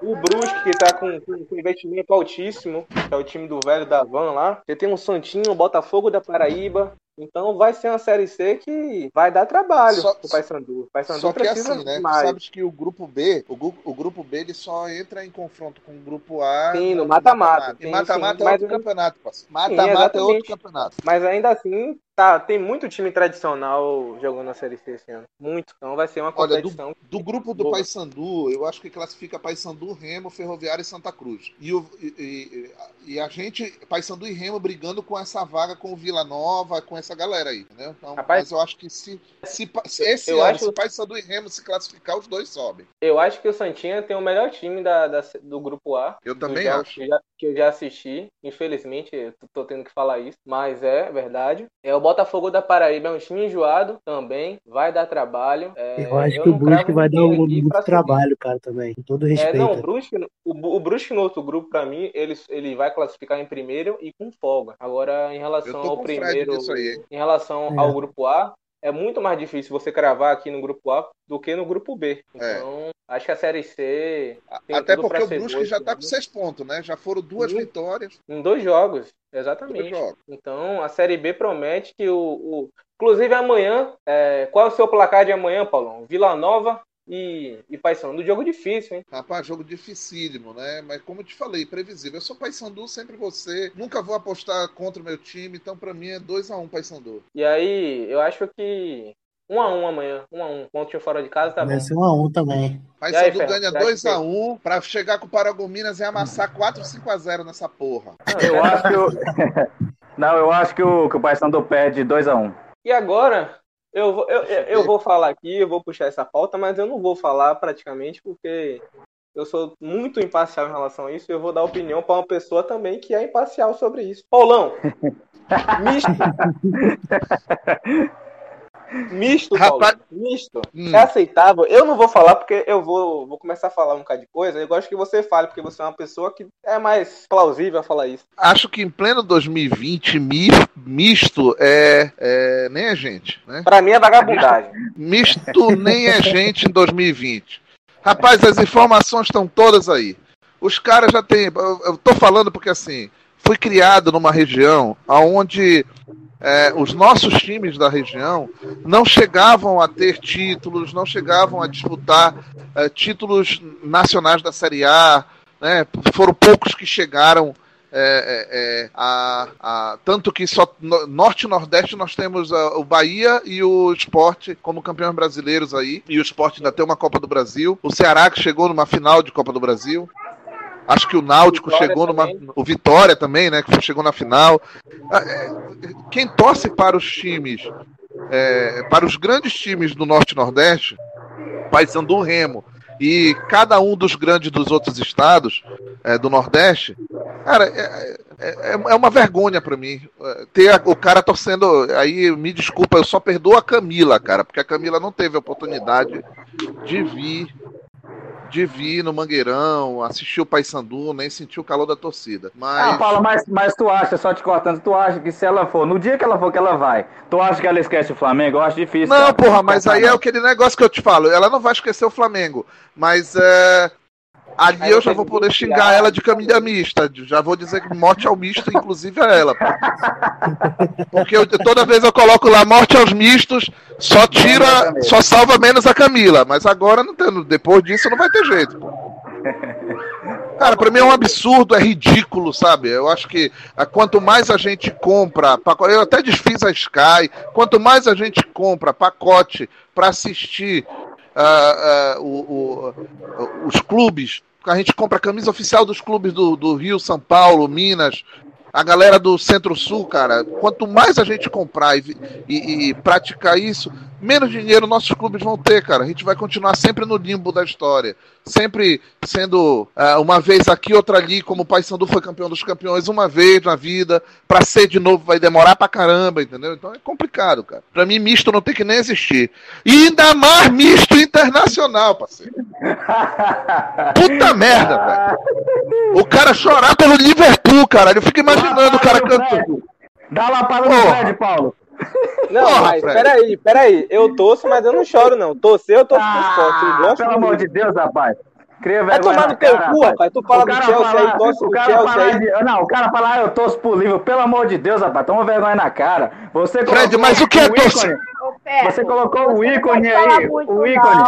o Brusque, que tá com, com, com investimento altíssimo, que é o time do velho da Van lá. Você tem o Santinho, o Botafogo da Paraíba. Então vai ser uma Série C que vai dar trabalho Só- pro Paysandu. O Paysandu Só que precisa assim, né? Tu mais. sabes que o grupo B, o, gru- o grupo B ele só entra em confronto com o grupo A Sim, no mata-mata. E mata-mata é outro campeonato, Mata-mata é outro campeonato. Mas ainda assim, tá, tem muito time tradicional jogando na Série C esse ano. Muito. Então vai ser uma Olha, competição. Do grupo do Boa. Paysandu, eu acho que classifica Paysandu, Remo, Ferroviário e Santa Cruz. E, o- e- e- e a gente, Paysandu e Remo brigando com essa vaga com o Vila Nova, com essa galera aí, entendeu? Então, Rapaz, mas eu acho que se, se, se esse ano, acho- se Paysandu e Remo se classificar, os dois sobem. Eu acho que o Santinha tem o melhor time da, da- do grupo A. Eu também jogos acho. Que eu, já, que eu já assisti. Infelizmente, eu tô tendo que falar isso. Mas é verdade. É o Botafogo da Paraíba, é um time enjoado também. Vai dar trabalho. É, Eu acho eu que o Brusque vai dar um, muito trabalho, cara, também. Com todo É, respeito. não, o Brusque, o, o Brusque no outro grupo, pra mim, ele, ele vai classificar em primeiro e com folga. Agora, em relação ao primeiro, aí, em relação É. ao grupo A, é muito mais difícil você cravar aqui no grupo A do que no grupo B. É. Então, acho que a Série C Até porque o Brusque já esse tá com seis pontos, né? Já foram duas Sim. vitórias. Em dois jogos, Dois exatamente. jogos. Então, a Série B promete que o. o- Inclusive, amanhã. é, Qual é o seu placar de amanhã, Paulão? Vila Nova e, e Paysandu. Jogo difícil, hein? Rapaz, jogo dificílimo, né? Mas como eu te falei, previsível. Eu sou Paysandu, sempre você. Nunca vou apostar contra o meu time, então pra mim é 2x1 Paysandu. E aí, eu acho que. 1 a 1 amanhã. 1 a 1 Ponto fora de casa tá bom. Vai ser um a um também. E aí, Paysandu Ferro, ganha você acha 2x1 pra chegar com o Paragominas e amassar 4 5x0 nessa porra. Eu acho que o. Não, eu acho que o, que o Paysandu perde 2x1. E agora, eu vou, eu, eu, vou falar aqui, eu vou puxar essa pauta, mas eu não vou falar praticamente porque eu sou muito imparcial em relação a isso e eu vou dar opinião para uma pessoa também que é imparcial sobre isso. Paulão, misto. Misto, Rapaz- Paulo. Misto. Hum. É aceitável. Eu não vou falar porque eu vou, vou começar a falar um bocado de coisa. Eu gosto que você fale, porque você é uma pessoa que é mais plausível a falar isso. Acho que em pleno 2020, mi- misto é, é nem é gente, né? Pra mim é vagabundagem. Misto nem é gente em 2020. Rapaz, as informações estão todas aí. Os caras já têm. Eu, eu tô falando porque assim, fui criado numa região onde os nossos times da região não chegavam a ter títulos, não chegavam a disputar eh, títulos nacionais da Série A. Né? Foram poucos que chegaram. é, é, é, a, a- tanto que só no- norte e nordeste nós temos ah, o Bahia e o Esporte como campeões brasileiros aí e o Esporte ainda tem uma Copa do Brasil o Ceará que chegou numa final de Copa do Brasil acho que o Náutico Vitória chegou numa também. o Vitória também né que chegou na final Ah, é, quem torce para os times é, para os grandes times do norte e nordeste Paysandu Remo e cada um dos grandes dos outros estados é, do Nordeste, cara, é, é, é uma vergonha pra mim é, ter a- o cara torcendo. Aí me desculpa, eu só perdoo a Camila, cara, porque a Camila não teve a oportunidade de vir. De vir no Mangueirão, assistir o Paysandu, nem sentir o calor da torcida. Mas. Ah, Paula, mas, mas tu acha, só te cortando, tu acha que se ela for, no dia que ela for que ela vai, tu acha que ela esquece o Flamengo? Eu acho difícil. Não, cara. porra, mas aí é aquele negócio que eu te falo. Ela não vai esquecer o Flamengo. Mas é. Ali eu já vou poder xingar ela de camisa mista. Já vou dizer que morte ao misto, inclusive a ela. pô. Porque eu- toda vez eu coloco lá morte aos mistos, só tira, só salva menos a Camila. Mas agora não tem, depois disso não vai ter jeito. Cara, pra mim é um absurdo, é ridículo, sabe? Eu acho que ah, quanto mais a gente compra, eu até desfiz a Sky, quanto mais a gente compra pacote pra assistir ah, ah, o- o- os clubes, a gente compra a camisa oficial dos clubes do, do Rio, São Paulo, Minas, a galera do Centro-Sul, cara, quanto mais a gente comprar e, e, e, praticar isso, menos dinheiro nossos clubes vão ter, cara. A gente vai continuar sempre no limbo da história. Sempre sendo uh, uma vez aqui, outra ali, como o Paysandu foi campeão dos campeões uma vez na vida. Pra ser de novo vai demorar pra caramba, entendeu? Então é complicado, cara. Pra mim, misto não tem que nem existir. E ainda mais misto internacional, parceiro. Puta merda, velho. O cara chorar pelo Liverpool, cara. Eu fico imaginando o cara cantando. Dá uma lapada no Fred, Paulo. Não, Porra, mas Fred. peraí, peraí. Eu torço, mas eu não choro, não. Torcer, eu torço ah, pro esporte. Gosto pelo amor de Deus, rapaz. Cria Vai tomar no teu cu, rapaz. Tu fala do Chelsea falar, aí, torce pro Chelsea aí. De, não, o cara fala, ah, eu torço pro livro. Pelo amor de Deus, rapaz. Toma vergonha na cara. Você Fred, mas o que é torcer? Você colocou o ícone aí. O ícone.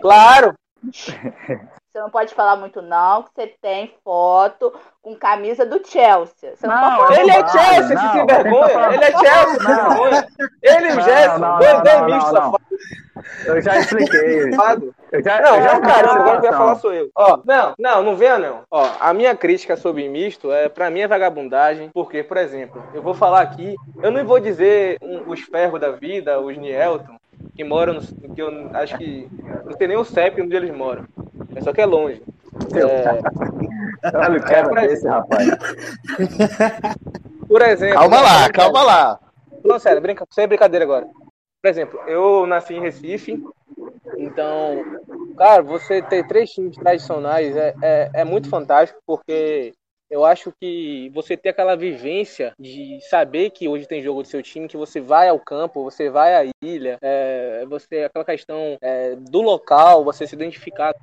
Claro. Você não pode falar muito, não, que você tem foto com camisa do Chelsea. Você não, não ele é Chelsea, não, se vergonha. Ele é Chelsea, se vergonha. Ele e o Gerson, dois bem mistos, Eu já expliquei. Eu já, não, eu já caramba, agora quem vai falar sou eu. Ó, não, não, não venha não. Ó, a minha crítica sobre misto é, pra mim é vagabundagem, porque, por exemplo, eu vou falar aqui, eu não vou dizer um, os ferros da vida, os Nielton, que moram, no, que eu acho que não tem nem o CEP onde eles moram. É só que é longe. É... Olha o cara é, desse, rapaz. Por exemplo. Calma lá, calma lá. Não, sério, brinca, sem brincadeira agora. Por exemplo, eu nasci em Recife, então, cara, você ter três times tradicionais é, é, é muito fantástico, porque eu acho que você ter aquela vivência de saber que hoje tem jogo do seu time, que você vai ao campo, você vai à ilha, é, você aquela questão é, do local, você se identificar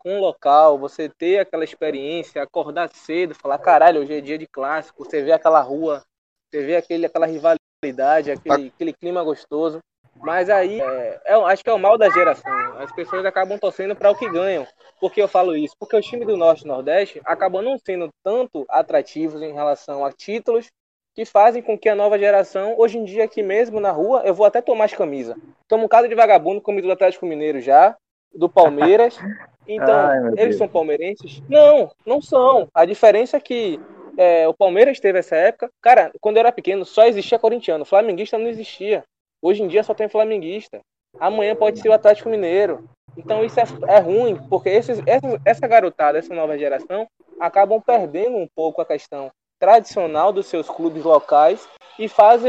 com o local, você ter aquela experiência, acordar cedo, falar caralho, hoje é dia de clássico, você vê aquela rua, você vê aquele, aquela rivalidade, aquele, aquele clima gostoso. Mas aí, é, é, acho que é o mal da geração. As pessoas acabam torcendo para o que ganham. Por que eu falo isso? Porque os times do Norte e Nordeste acabam não sendo tanto atrativos em relação a títulos que fazem com que a nova geração, hoje em dia aqui mesmo na rua, eu vou até tomar as camisas. Tomo um caso de vagabundo, como do Atlético Mineiro já, do Palmeiras. Então, Ai, eles Deus. são palmeirenses? Não, não são. A diferença é que é, o Palmeiras teve essa época. Cara, quando eu era pequeno, só existia corintiano. Flamenguista não existia. Hoje em dia só tem flamenguista. Amanhã pode ser o Atlético Mineiro. Então isso é, é ruim, porque esses, essa, essa garotada, essa nova geração, acabam perdendo um pouco a questão tradicional dos seus clubes locais e fazem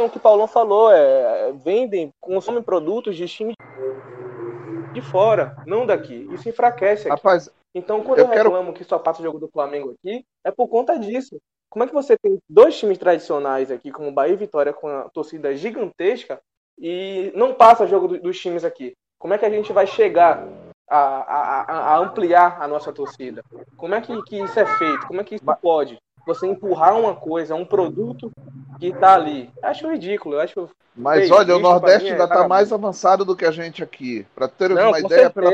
o que o Paulão falou, é, vendem, consomem produtos de time de fora, não daqui. Isso enfraquece aqui. Rapaz, então, quando eu, eu reclamo quero... que só passa o jogo do Flamengo aqui, é por conta disso. Como é que você tem dois times tradicionais aqui, como Bahia e Vitória, com a torcida gigantesca, e não passa jogo dos times aqui? Como é que a gente vai chegar a, a, a, ampliar a nossa torcida? Como é que, que isso é feito? Como é que isso pode? Você empurrar uma coisa, um produto que está ali. Acho ridículo. Acho Mas olha, o Nordeste ainda está mais avançado do que a gente aqui. Para ter Não, uma ideia, pela,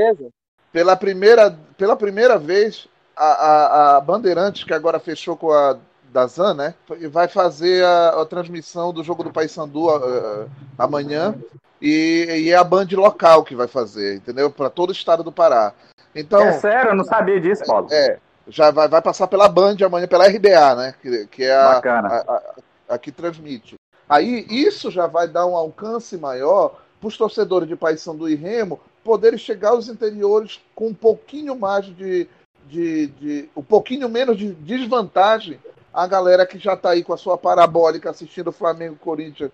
pela, primeira, pela primeira vez, a, a, a Bandeirantes, que agora fechou com a da Zan, né? Vai fazer a, a transmissão do jogo do Paysandu uh, amanhã e, e, é a Band local que vai fazer, entendeu? Para todo o estado do Pará. Então, é sério, eu não sabia disso, Paulo. É, já vai, vai passar pela Band amanhã, pela RBA, né? Que, que é a, a, a, a, que transmite. Aí isso já vai dar um alcance maior para os torcedores de Paysandu e Remo poderem chegar aos interiores com um pouquinho mais de, de, de um pouquinho menos de desvantagem a galera que já está aí com a sua parabólica assistindo Flamengo, Corinthians,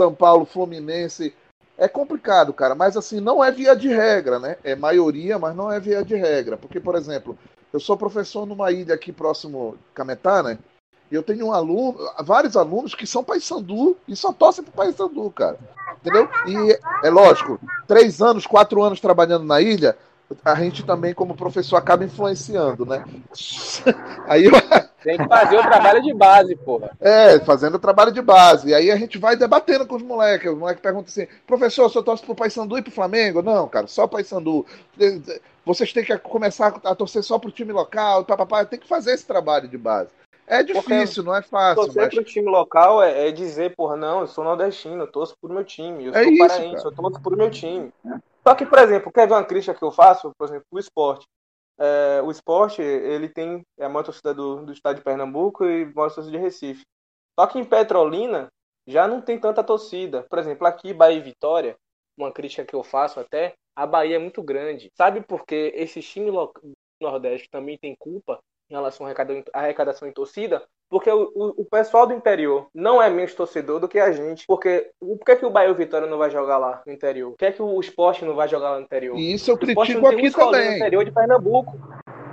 São Paulo, Fluminense. É complicado, cara, mas assim, não é via de regra, né? É maioria, mas não é via de regra. Porque, por exemplo, eu sou professor numa ilha aqui próximo Cametá, né? Eu tenho um aluno, vários alunos que são paysandu e só torcem pro paysandu, cara. Entendeu? E é lógico, três anos, quatro anos trabalhando na ilha, a gente também, como professor, acaba influenciando, né? Aí Tem que fazer o trabalho de base, porra. É, fazendo o trabalho de base. E aí a gente vai debatendo com os moleques. Os moleques perguntam assim: professor, você torce pro Paysandu e pro Flamengo? Não, cara, só Paysandu. Vocês têm que começar a torcer só pro time local, papapá. Tem que fazer esse trabalho de base. É difícil, Porque não é fácil. Torcer mas... pro time local é, é, dizer, porra, não, eu sou nordestino, eu torço pro meu time. Eu é sou isso, paraense, cara. eu torço pro meu time. Só que, por exemplo, quer ver uma crítica que eu faço, por exemplo, pro esporte? é, o esporte, ele tem é a maior torcida do, do estado de Pernambuco e a maior torcida de Recife. Só que em Petrolina já não tem tanta torcida. Por exemplo, aqui Bahia e Vitória, uma crítica que eu faço até, a Bahia é muito grande. Sabe por que esse time do Nordeste também tem culpa em relação à arrecadação em torcida? Porque o, o, o, pessoal do interior não é menos torcedor do que a gente. Porque por que, é que o Bahia o Vitória não vai jogar lá no interior? Por que, é que o esporte não vai jogar lá no interior? Isso eu critico aqui também. No interior de Pernambuco.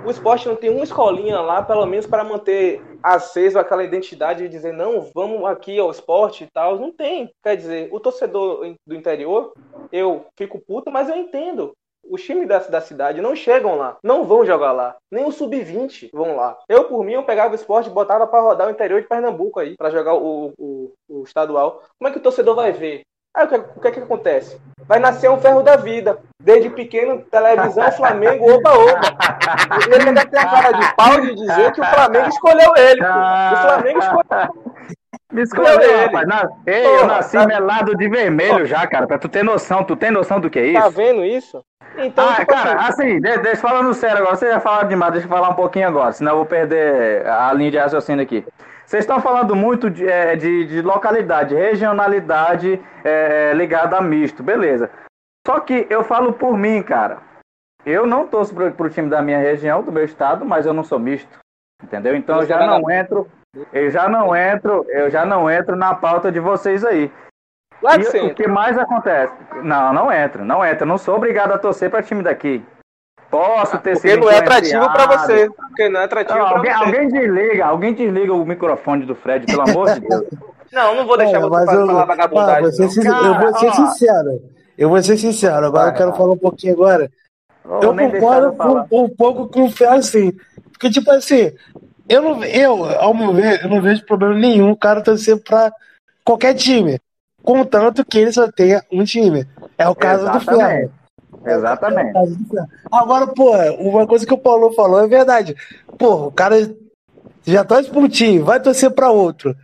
O esporte não tem uma escolinha lá, pelo menos para manter aceso aquela identidade de dizer, não, vamos aqui ao esporte e tal. Não tem. Quer dizer, o torcedor do interior, eu fico puto, mas eu entendo os times da, da cidade não chegam lá, não vão jogar lá. Nem o sub-20 vão lá. Eu, por mim, eu pegava o esporte e botava para rodar o interior de Pernambuco aí, para jogar o, o, o, estadual. Como é que o torcedor vai ver? Aí o que, o que, é que acontece? Vai nascer um ferro da vida. Desde pequeno, televisão, Flamengo, oba, oba. Ele ainda tem a cara de pau de dizer que o Flamengo escolheu ele. Pô. O Flamengo escolheu. Me escolheu, rapaz. Na... Ei, eu nasci tá... melado de vermelho já, cara. Pra tu ter noção, tu tem noção do que é isso? Tá vendo isso? Então, ah, tipo cara, assim, assim deixa, deixa falando sério agora. Você já falaram demais, deixa eu falar um pouquinho agora, senão eu vou perder a linha de raciocínio aqui. Vocês estão falando muito de, é, de, de localidade, regionalidade é, ligada a misto, beleza. Só que eu falo por mim, cara. Eu não torço pro, pro time da minha região, do meu estado, mas eu não sou misto. Entendeu? Então eu já não entro, eu já não entro, eu já não entro na pauta de vocês aí. Lá e, o que mais acontece? Não, não entro, não entro. Não sou obrigado a torcer para time daqui. Posso ter Porque não é atrativo para você. Porque não é atrativo não, alguém, você. Alguém desliga, alguém desliga o microfone do Fred, pelo amor de Deus. Não, não vou deixar é, você falar, eu, falar vagabundagem. Ah, eu vou ser ó, sincero. Eu vou ser sincero. Agora vai, eu quero falar um pouquinho agora. Oh, eu concordo um, um, pouco com o Fé assim. Porque, tipo assim, eu, não, eu, ao meu ver, eu não vejo problema nenhum o cara torcer pra qualquer time contanto que ele só tenha um time. É o caso Exatamente. do Ferro. Exatamente. É Agora, pô, uma coisa que o Paulo falou é verdade. Pô, o cara já torce pra um time, vai torcer pra outro.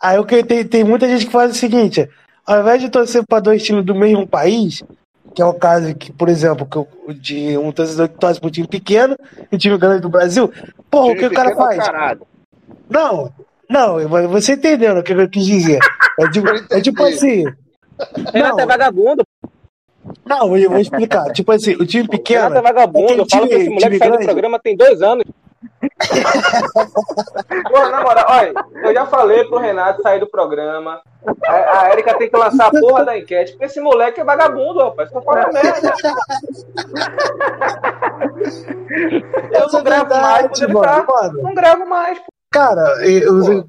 Aí o que tem, tem muita gente que faz o seguinte: ao invés de torcer para dois times do mesmo país, que é o caso que, por exemplo, que, de um torcedor que torce para um time pequeno e um time grande do Brasil, pô, o que o cara é faz? Não, não, você entendeu o que eu quis dizer. É tipo, é tipo assim. Renato é vagabundo. Não, eu vou explicar. Tipo assim, o time pequeno. Renato é vagabundo. Eu falo que esse moleque saiu do programa tem dois anos. Porra, na moral, olha, eu já falei pro Renato sair do programa. A, a Erika tem que lançar a porra da enquete, porque esse moleque é vagabundo, rapaz. Só fala merda. eu não gravo mais, tá. Não gravo mais, pô. Cara,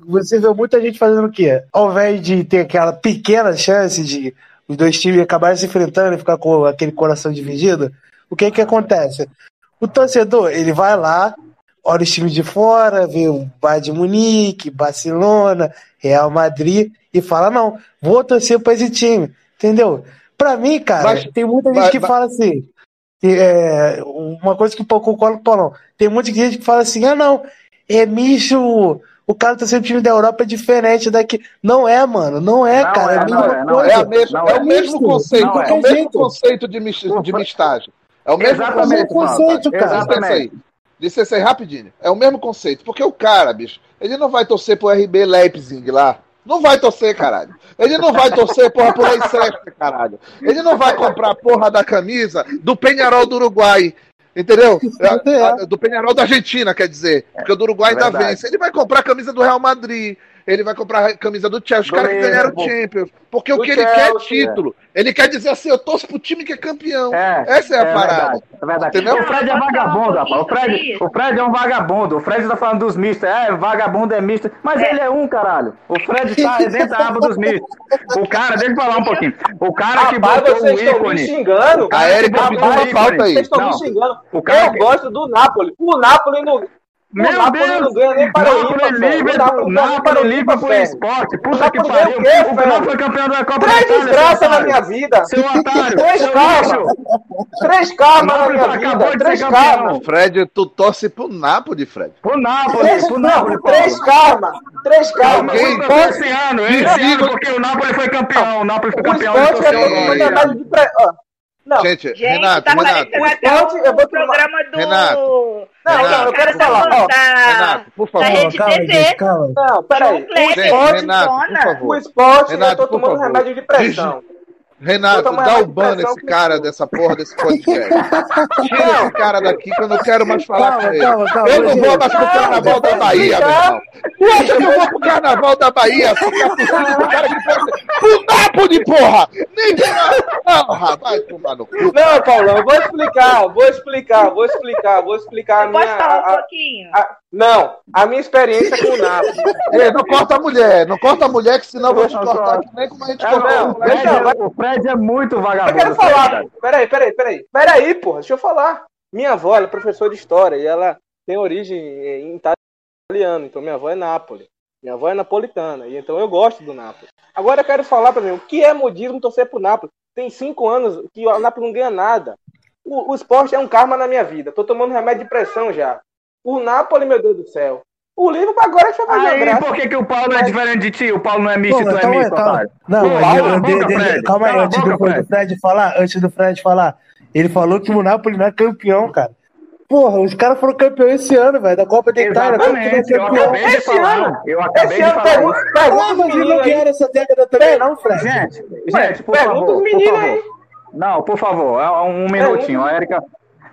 você vê muita gente fazendo o quê? Ao invés de ter aquela pequena chance de os dois times acabarem se enfrentando e ficar com aquele coração dividido, o que que acontece? O torcedor, ele vai lá, olha os times de fora, vê o Bayern de Munique, Barcelona, Real Madrid e fala, não, vou torcer para esse time, entendeu? Pra mim, cara, mas, tem muita gente que fala assim, é, uma coisa que eu concordo com o Paulão, tem muita gente que fala assim, ah não, é misto. O cara tá sempre time da Europa é diferente daqui. Não é, mano. Não é, não cara. É, é, a mesma é, coisa. É, mesma, é, o mesmo conceito. É, o mesmo conceito de, de mistagem. É o mesmo Exatamente, conceito, cara. Exatamente. Disse isso aí rapidinho. É o mesmo conceito. Porque o cara, bicho, ele não vai torcer pro RB Leipzig lá. Não vai torcer, caralho. Ele não vai torcer, porra, por Leicester, caralho. Ele não vai comprar a porra da camisa do Penharol do Uruguai. Entendeu? É. Do Penharol da Argentina, quer dizer. Porque o do Uruguai é ainda vence. Ele vai comprar a camisa do Real Madrid ele vai comprar a camisa do Chelsea, os caras que ganharam o Champions. Porque o que ele Chelsea, quer é título. É. Ele quer dizer assim, eu torço pro time que é campeão. É, Essa é, a é parada. Verdade, é verdade. O Fred é vagabundo, rapaz. O Fred, o Fred é um vagabundo. O Fred tá falando dos mistos. É, vagabundo é misto. Mas ele é um, caralho. O Fred tá dentro da aba dos mistos. O cara, deixa eu falar um pouquinho. O cara que botou vocês o ícone. Me xingando. A Erika pediu uma falta aí. Vocês estão me xingando. O cara eu que... gosto do Napoli. O Napoli não meu o Napoli Deus! não ganha nem para Napoli, Liverpool, Napoli, Liverpool Esporte. Puta que pariu. O Napoli foi campeão da Copa Três desgraças na minha vida. Seu otário. Três karma. Três karma na minha vida. Três karma. Fred, tu torce pro Napoli, Fred. Pro Napoli, pro Napoli. Três karma. Três karma. Esse ano, esse ano, porque o Napoli foi campeão. O Napoli foi campeão. O esporte é todo mundo de Não, gente, Gente, Renato, tá Renato. esporte, eu o vou- programa do... Renato. Não, Renato, não, eu quero por falar. Ó, da, Renato, por da favor. Rede calma, TV. gente, calma. não, peraí. Gente, Zona. Renato, por favor. O esporte, Renato, eu tô por tomando favor. remédio de pressão. Renato, dá o ban nesse que- cara dessa porra desse podcast. Tira esse cara daqui que eu não quero mais falar Calma, com ele. calma, calma, Eu não vou mais pro carnaval da Bahia, meu irmão. Tu acha que eu vou pro carnaval da Bahia ficar torcendo pro cara que pode pro Nápoles, porra! Nem porra! Vai tomar no cu. Não, Paulão, eu vou explicar, vou explicar, vou explicar, vou explicar a minha. falar um pouquinho? Não, a minha experiência com o Napoli. Ei, não corta a mulher, não corta a mulher, que senão eu vou te cortar aqui nem como a gente É, cortou. não, o Fred, deixa eu- é- o Fred é muito Eu vagabundo. quero Fred, falar. Peraí, peraí, peraí. Peraí, porra, deixa eu falar. Minha avó ela é professora de história e ela tem origem em italiano, então minha avó é Nápoles. Minha avó é napolitana, e então eu gosto do Nápoles. Agora eu quero falar pra mim, o que é modismo torcer pro Nápoles? Tem cinco anos que o Nápoles não ganha nada. O, o esporte é um karma na minha vida. Tô tomando remédio de pressão já. O Nápoles, meu Deus do céu. O Liverpool agora eu fazer uma Aí, graça. por que, que o Paulo é diferente de ti? O Paulo não é misto Pô, e tu mas é calma aí, misto, calma. otário. Não, Pô, mas cala eu- a eu- boca, de- de- Fred. calma aí, antes boca, do, do Fred. Fred falar, antes do Fred falar, ele falou que o Napoli não é campeão, cara. Porra, os caras foram campeões esse ano, velho, da Copa da Itália. Como que não é Exatamente, eu campeão? acabei de Esse falar. ano. Eu acabei Esse de ano falar pergunta, os mas eles não meninos aí. ganharam essa década também, não, Fred? Gente, gente, por pergunta favor, os meninos aí. Não, por favor, é um minutinho. A Érica.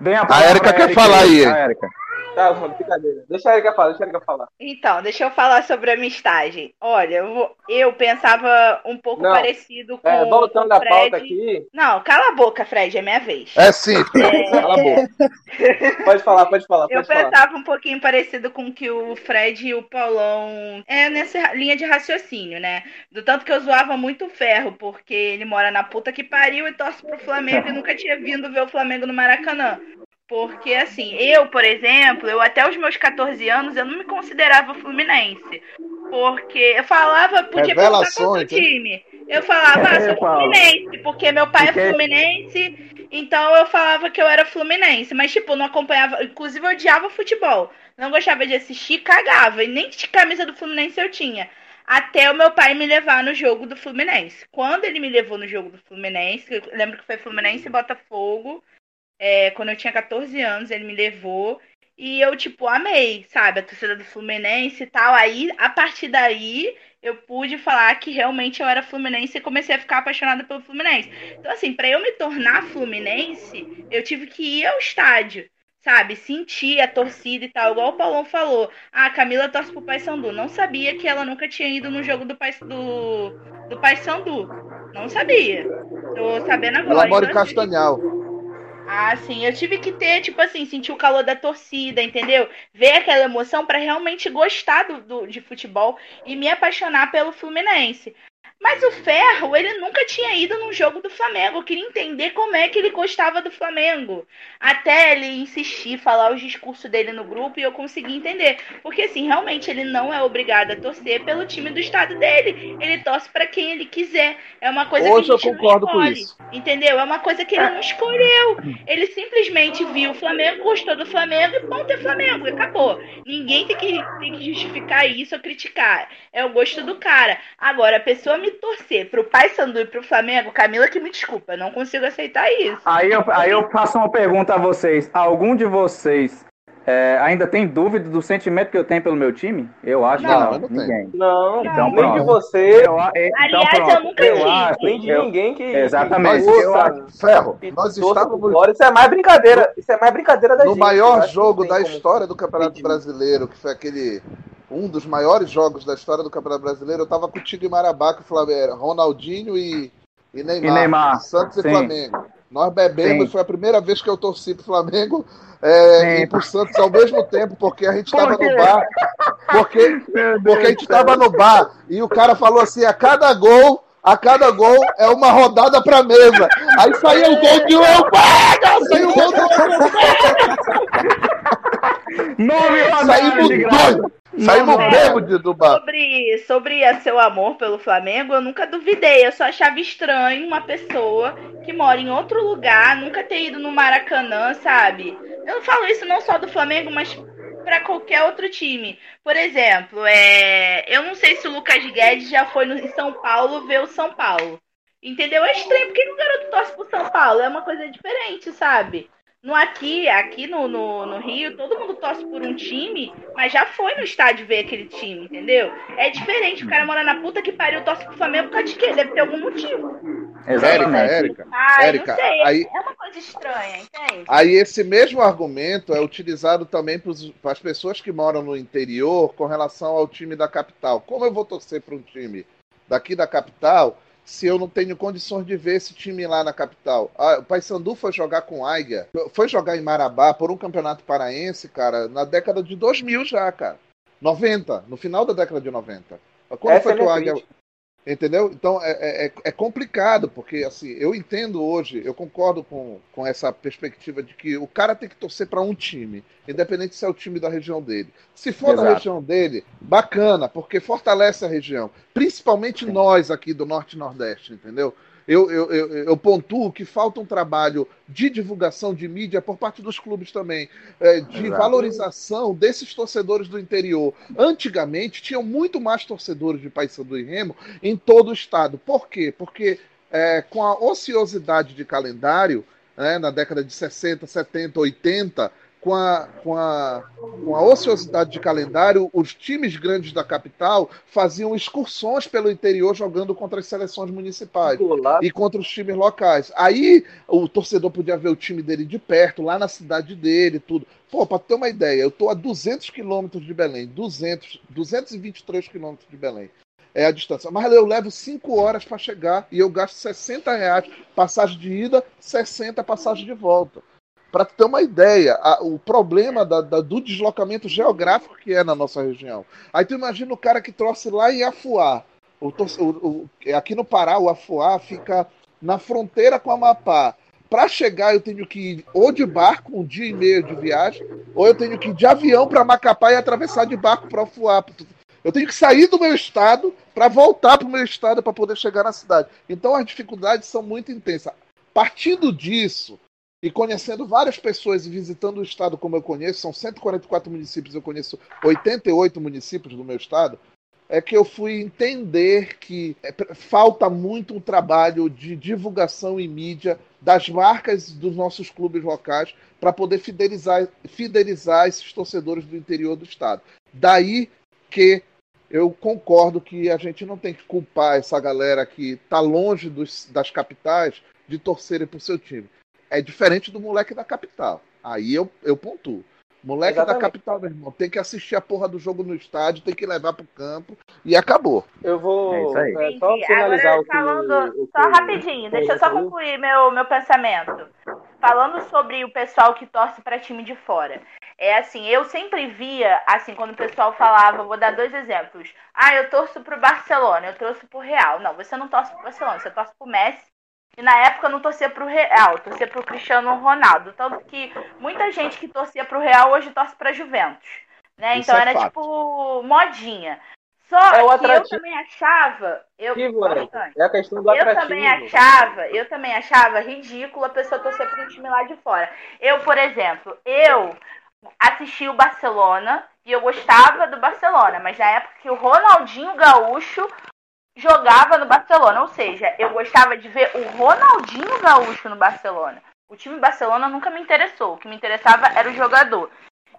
Vem a A Érica quer falar aí. A Érica. Tá, mano, brincadeira. Deixa a Erika falar, deixa a Erika falar. Então, deixa eu falar sobre a amistade. Olha, eu, vou- eu pensava um pouco Não. parecido com É, voltando com o à pauta Fred. aqui. Não, cala a boca, Fred, é minha vez. É sim, Cala a boca. Pode falar, pode falar, Eu pode falar. pensava um pouquinho parecido com o que o Fred e o Paulão é nessa linha de raciocínio, né? Do tanto que eu zoava muito o ferro, porque ele mora na puta que pariu e torce pro Flamengo e nunca tinha vindo ver o Flamengo no Maracanã. Porque, assim, eu, por exemplo, eu até os meus 14 anos, eu não me considerava fluminense. Porque eu falava, podia perguntar Revelações, hein? time. Eu falava, ah, É, sou fluminense, porque meu pai é fluminense, então eu falava que eu era fluminense. Mas, tipo, não acompanhava. Inclusive, eu odiava futebol. Não gostava de assistir, cagava. E nem de camisa do Fluminense eu tinha. Até o meu pai me levar no jogo do Fluminense. Quando ele me levou no jogo do Fluminense, eu lembro que foi Fluminense e Botafogo. É, quando eu tinha 14 anos, ele me levou. E eu, tipo, amei, sabe? A torcida do Fluminense e tal. Aí, a partir daí, eu pude falar que realmente eu era fluminense e comecei a ficar apaixonada pelo Fluminense. Então, assim, pra eu me tornar fluminense, eu tive que ir ao estádio, sabe? Sentir a torcida e tal, igual o Paulão falou. Ah, a Camila torce pro Paysandu. Não sabia que ela nunca tinha ido no jogo do, Pais, do, do Paysandu. Não sabia. Tô sabendo agora. ela mora em Castanhal. Ah, sim, eu tive que ter, tipo assim, sentir o calor da torcida, entendeu? Ver aquela emoção pra realmente gostar do, do- de futebol e me apaixonar pelo Fluminense. Mas o Ferro, ele nunca tinha ido num jogo do Flamengo. Eu queria entender como é que ele gostava do Flamengo. Até ele insistir, falar os discursos dele no grupo e eu consegui entender. Porque, assim, realmente ele não é obrigado a torcer pelo time do estado dele. Ele torce pra quem ele quiser. É uma coisa Hoje que a eu gente concordo não com escolhe. isso. Entendeu? É uma coisa que ele não escolheu. Ele simplesmente viu o Flamengo, gostou do Flamengo e ponto é Flamengo. Acabou. Ninguém tem que, tem que justificar isso ou criticar. É o gosto do cara. Agora, a pessoa me torcer pro Pai Sandu e pro Flamengo, Camila que me desculpa, eu não consigo aceitar isso. Aí eu, aí eu faço uma pergunta a vocês. Algum de vocês é, ainda tem dúvida do sentimento que eu tenho pelo meu time? Eu acho Não, que não. eu não. Ninguém. Não, Então, nem pronto. de você, Eu, a- então, Aliás, pronto. eu nunca tive. acho, nem de eu- ninguém que. Exatamente. que Eu acho- Ferro, que nós estávamos fora. Isso é mais brincadeira. Isso é mais brincadeira da no gente. maior Eu acho que jogo da história do Campeonato. Brasileiro, que foi aquele um dos maiores jogos da história do Campeonato Brasileiro. Eu tava contigo em Marabá, que o Flamengo, Ronaldinho e, e Neymar, E Neymar, Santos e sim. Flamengo. Nós bebemos, Sim. foi a primeira vez que eu torci pro Flamengo é, Sim. e pro Santos ao mesmo tempo, porque a gente Por tava quê? no bar. Porque, porque a gente do céu. tava no bar e o cara falou assim: a cada gol. A cada gol é uma rodada pra mesa. Aí saía o gol de um, eu pega! Saiu o gol do outro, Nove rodadas Saímos doidos. Saímos bêbados do bar. Sobre, sobre a seu amor pelo Flamengo, eu nunca duvidei. Eu só achava estranho uma pessoa que mora em outro lugar, nunca ter ido no Maracanã, sabe? Eu não falo isso não só do Flamengo, mas pra qualquer outro time. Por exemplo, é... eu não sei se o Lucas Guedes já foi no, em São Paulo ver o São Paulo. Entendeu? É estranho. Por que que o garoto torce pro São Paulo? É uma coisa diferente, sabe? No aqui, aqui no, no, no Rio, todo mundo torce por um time, mas já foi no estádio ver aquele time, entendeu? É diferente. O cara mora na puta que pariu, torce pro Flamengo por causa de quê? Deve ter algum motivo. Érica, Érica, Ah, Érica, não sei. aí, É uma coisa estranha, entende? aí esse mesmo argumento é utilizado também para as pessoas que moram no interior com relação ao time da capital. Como eu vou torcer para um time daqui da capital se eu não tenho condições de ver esse time lá na capital? Ah, o Paysandu foi jogar com Águia, foi jogar em Marabá por um campeonato paraense, cara, na década de 2000 já, cara. 90, no final da década de 90. Quando Essa foi é que o Águia crítica. Entendeu? Então é, é, é complicado, porque assim, eu entendo hoje, eu concordo com, com essa perspectiva de que o cara tem que torcer para um time, independente se é o time da região dele. Se for da Exato. região dele, bacana, porque fortalece a região, principalmente nós aqui do Norte e Nordeste, entendeu? Eu, eu, eu, eu pontuo que falta um trabalho de divulgação de mídia por parte dos clubes também, é, de Exato. valorização desses torcedores do interior. Antigamente tinham muito mais torcedores de Paysandu e Remo em todo o estado. Por quê? Porque é, com a ociosidade de calendário, né, na década de 60, 70, 80, com a, com, a, com a ociosidade de calendário, os times grandes da capital faziam excursões pelo interior jogando contra as seleções municipais e contra os times locais. Aí o torcedor podia ver o time dele de perto, lá na cidade dele, tudo. Pô, para ter uma ideia, eu tô a 200 quilômetros de Belém, 200, 223 quilômetros de Belém. É a distância. Mas eu levo 5 horas para chegar e eu gasto 60 reais passagem de ida, 60 passagem de volta. Para ter uma ideia, a- o problema da- da- do deslocamento geográfico que é na nossa região. Aí tu imagina o cara que trouxe lá em Afuá. O, o- o- aqui no Pará, o Afuá fica na fronteira com Amapá. Para chegar, eu tenho que ir ou de barco, um dia e meio de viagem, ou eu tenho que ir de avião para Macapá e atravessar de barco para Afuá. Eu tenho que sair do meu estado para voltar para o meu estado para poder chegar na cidade. Então as dificuldades são muito intensas. Partindo disso, e conhecendo várias pessoas e visitando o estado como eu conheço, são 144 municípios, eu conheço 88 municípios do meu estado, é que eu fui entender que é, falta muito um trabalho de divulgação e mídia das marcas dos nossos clubes locais para poder fidelizar, fidelizar esses torcedores do interior do estado. Daí que eu concordo que a gente não tem que culpar essa galera que está longe dos- das capitais de torcerem por seu time. É diferente do moleque da capital. Aí eu, eu pontuo. Moleque da Exatamente. capital, meu irmão, tem que assistir a porra do jogo no estádio, tem que levar pro campo e acabou. Eu vou É isso aí. é, só finalizar Agora, o que falando, o que só o- rapidinho, deixa eu só concluir meu, meu pensamento. Falando sobre o pessoal que torce para time de fora. É assim, eu sempre via, assim, quando o pessoal falava, vou dar dois exemplos. Ah, eu torço pro Barcelona, eu torço pro Real. Não, você não torce pro Barcelona, você torce pro Messi. E na época eu não torcia pro Real, eu torcia pro Cristiano Ronaldo. Tanto que muita gente que torcia pro Real hoje torce pra Juventus. Né? Isso Então é era fato. tipo modinha. Só É o que eu também achava. Eu. É a questão do Eu atrativo. também achava, eu também achava ridículo a pessoa torcer para um time lá de fora. Eu, por exemplo, eu assisti o Barcelona e eu gostava do Barcelona, mas na época que o Ronaldinho Gaúcho jogava no Barcelona, ou seja, eu gostava de ver o Ronaldinho Gaúcho no Barcelona. O time Barcelona nunca me interessou, o que me interessava era o jogador.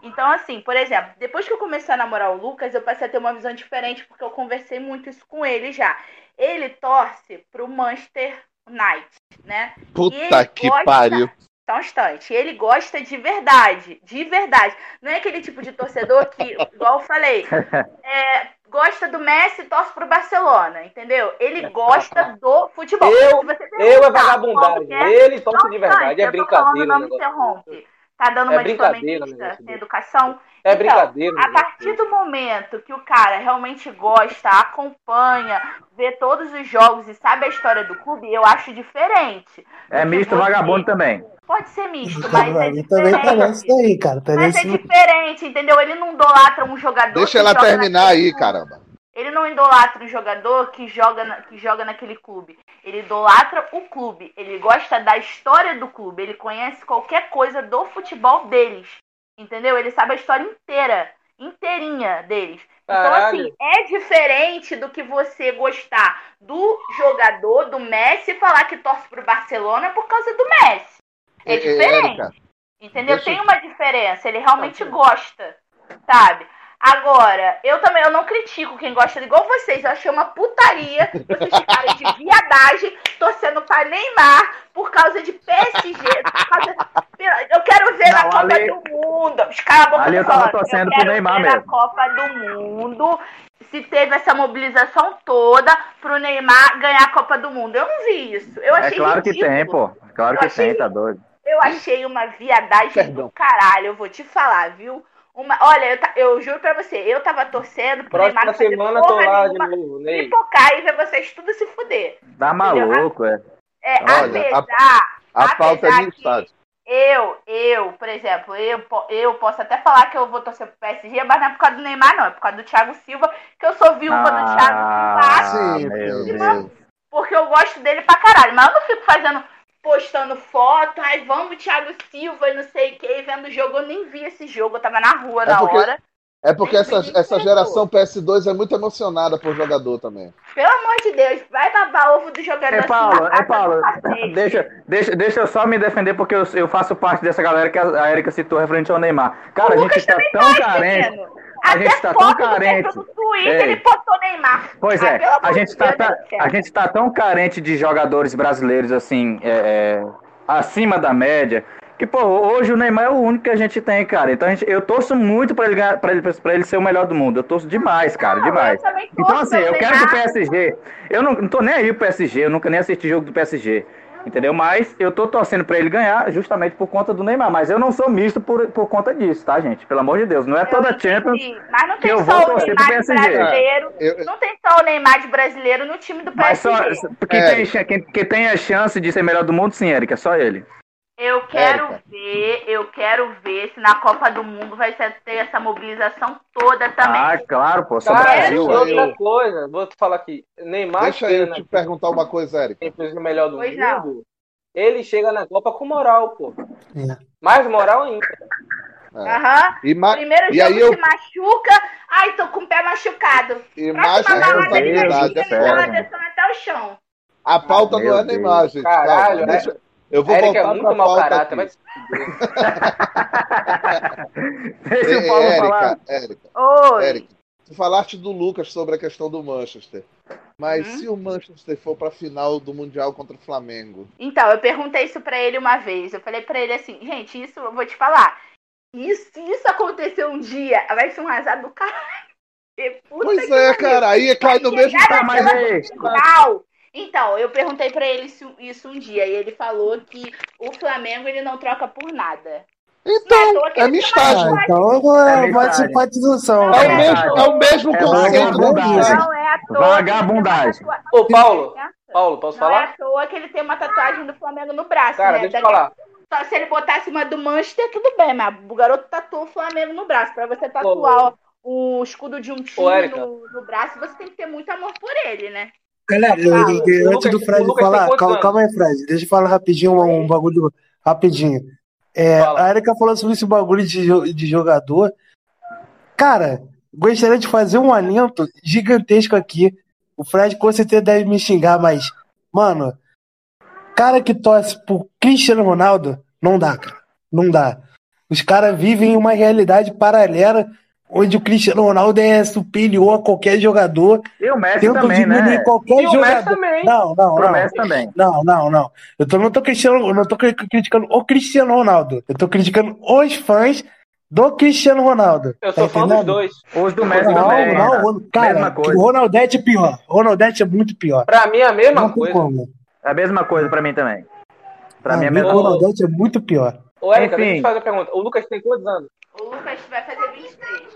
Então, assim, por exemplo, depois que eu comecei a namorar o Lucas, eu passei a ter uma visão diferente, porque eu conversei muito isso com ele já. Ele torce pro Manchester United, né? Puta ele que gosta- pariu. Só um instante. Ele gosta de verdade. De verdade. Não é aquele tipo de torcedor que, igual eu falei, é, gosta do Messi e torce pro Barcelona, entendeu? Ele gosta do futebol. Eu- Eu é vagabundagem. Ele torce de verdade. É eu tô brincadeira. falando, não me interrompe. Tá dando É uma de brincadeira, flamenguista, desse. educação. É Então, brincadeira. a partir do momento que o cara realmente gosta, acompanha, vê todos os jogos e sabe a história do clube, eu acho diferente. É misto vagabundo também. Pode ser misto, mas é também tá nessa daí, cara. Tá Mas é diferente, entendeu? Ele não idolatra um jogador. Deixa que ela terminar aí, caramba. Ele não idolatra um jogador que joga, na- que joga naquele clube. Ele idolatra o clube. Ele gosta da história do clube. Ele conhece qualquer coisa do futebol deles. Entendeu? Ele sabe a história inteira. Inteirinha deles. Então, assim, é diferente do que você gostar do jogador, do Messi, e falar que torce pro Barcelona por causa do Messi. É É, é, diferente. Érica, Entendeu? deixa Tem uma diferença. Ele realmente gosta, sabe? Agora, eu também eu não critico quem gosta igual vocês. Eu achei uma putaria vocês ficarem de viadagem torcendo pra Neymar por causa de PSG. Causa... Eu quero ver na Não, Copa ali- do Mundo. Os caras vão Ali eu tava torcendo pro quero Neymar ver na mesmo. Copa do Mundo. Se teve essa mobilização toda pro Neymar ganhar a Copa do Mundo. Eu não vi isso. Eu É achei claro que ridículo. tem, pô. Claro Eu que achei tem, tá doido. Eu achei uma viadagem do caralho, eu vou te falar, viu? Uma, olha, eu, eu juro pra você, eu tava torcendo pro Próxima Neymar fazer semana tô porra lá de nenhuma, novo, Ney. pipocar e ver vocês tudo se fuder. Tá maluco, é. É, Olha, apesar, a pauta é apesar minha que estádio. eu, eu, por exemplo, eu, eu posso até falar que eu vou torcer pro PSG, mas não é por causa do Neymar, não, é por causa do Thiago Silva, que eu sou viúva do Thiago Silva, Ah, Sim, meu sim. Deus. porque eu gosto dele pra caralho, mas eu não fico fazendo, postando foto, ai, vamos Thiago Silva e não sei o que, vendo o jogo, eu nem vi esse jogo, eu tava na rua É na porque- hora. É porque essa, essa geração PS2 é muito emocionada por jogador também. Pelo amor de Deus, vai babar ovo do jogador É, assim Paulo, é, Paulo, deixa, deixa, deixa eu só me defender porque eu, eu faço parte dessa galera que a, a Erika citou referente ao Neymar. Cara, a gente tá tão carente. menino. A gente tá tão carente. Twitter, Ei. ele botou Neymar. Pois é, pelo amor a gente, tá, Deus tá- a gente tá tão carente de jogadores brasileiros assim, é, é, acima da média, que, pô, hoje o Neymar é o único que a gente tem, cara. Então a gente, eu torço muito pra ele, pra, ele, pra ele ser o melhor do mundo. Eu torço demais, cara, Não, demais. Então, assim, eu quero que o. PSG. Eu não, não tô nem aí pro PSG, eu nunca nem assisti jogo do PSG. Entendeu? Mas eu tô torcendo pra ele ganhar justamente por conta do Neymar. Mas eu não sou misto por, por conta disso, tá, gente? Pelo amor de Deus. Não é toda Champions. Sim, Mas não que tem eu só vou o Neymar de PSG. brasileiro. Eu- Não tem só o Neymar de brasileiro no time do Mas só, PSG. quem, É. tem, quem, quem tem a chance de ser melhor do mundo, sim, Erika, só ele. Eu quero Érica. ver, eu quero ver se na Copa do Mundo vai ser- ter essa mobilização toda também. Ah, claro, pô, só Cara, Brasil. e outra coisa, vou te falar aqui. Neymar Deixa eu na te perguntar uma coisa, Érica. Champions, o melhor do Pois mundo. Ele chega na Copa com moral, pô. É. Mais moral ainda. É. Aham. E, ma- Primeiro e jogo aí eu. se machuca. Ai, tô com o pé machucado. E mais Próxima balada ele vai é até o chão. A pauta Meu não é Deus. Neymar, gente. Caralho, Calma, é- deixa- Eu vou Érica é voltar muito pra mau caráter. Fuder. Deixa o Paulo falar. Érica, Érica, Oi. Érica, tu falaste do Lucas sobre a questão do Manchester. Mas Uhum. se o Manchester for pra final do Mundial contra o Flamengo? Então, eu perguntei isso pra ele uma vez. Eu falei pra ele assim, gente, isso eu vou te falar. Isso, se isso acontecer um dia, vai ser um azar do caralho. Puta Pois é, cara, aí cai no mesmo Chegar Tá, Então, eu perguntei pra ele isso, isso um dia e ele falou que o Flamengo ele não troca por nada. Então, Não é que é tem uma. Ah, então é É uma simpatização. Não É o é mesmo, é o mesmo É conceito estágio. Não é à toa. Vagabundagem. Ô, Paulo, Paulo, posso Não é falar? à toa que ele tem uma tatuagem do Flamengo no braço, Cara, né? deixa eu Daqui- falar. Só se ele botasse uma do Manchester, tudo bem, mas o garoto tatuou o Flamengo no braço. Pra você tatuar o escudo de um time no, no braço, você tem que ter muito amor por ele, né? Galera, antes Lucas- do Fred falar, calma, calma aí, Fred. Deixa eu falar rapidinho um, um bagulho rapidinho. É, a Erika falou sobre esse bagulho de, de jogador. Cara, gostaria de fazer um alento gigantesco aqui. O Fred com certeza deve me xingar, mas, mano, cara que torce pro Cristiano Ronaldo, não dá, cara. Não dá. Os caras vivem uma realidade paralela onde o Cristiano Ronaldo é superior a qualquer jogador. E o Messi também, diminuir né? qualquer E o Messi jogador. também. Não, não, Pro não. Messi também. Não, não, não. Eu tô, não tô criticando, eu não tô cri- criticando o Cristiano Ronaldo. Eu tô criticando os fãs do Cristiano Ronaldo. Eu Tá sou fã dos dois. Os do Messi Não, também. não, Renato. o- cara, Mesma coisa. o Ronaldete é pior. O Ronaldete é muito pior. Pra mim é a mesma não coisa. como. É a mesma coisa pra mim também. Pra Pra mim é a o mesma coisa. Ronaldete é muito pior. Ô, Érica, deixa eu fazer a pergunta. O Lucas tem quantos anos? O Lucas vai fazer 23.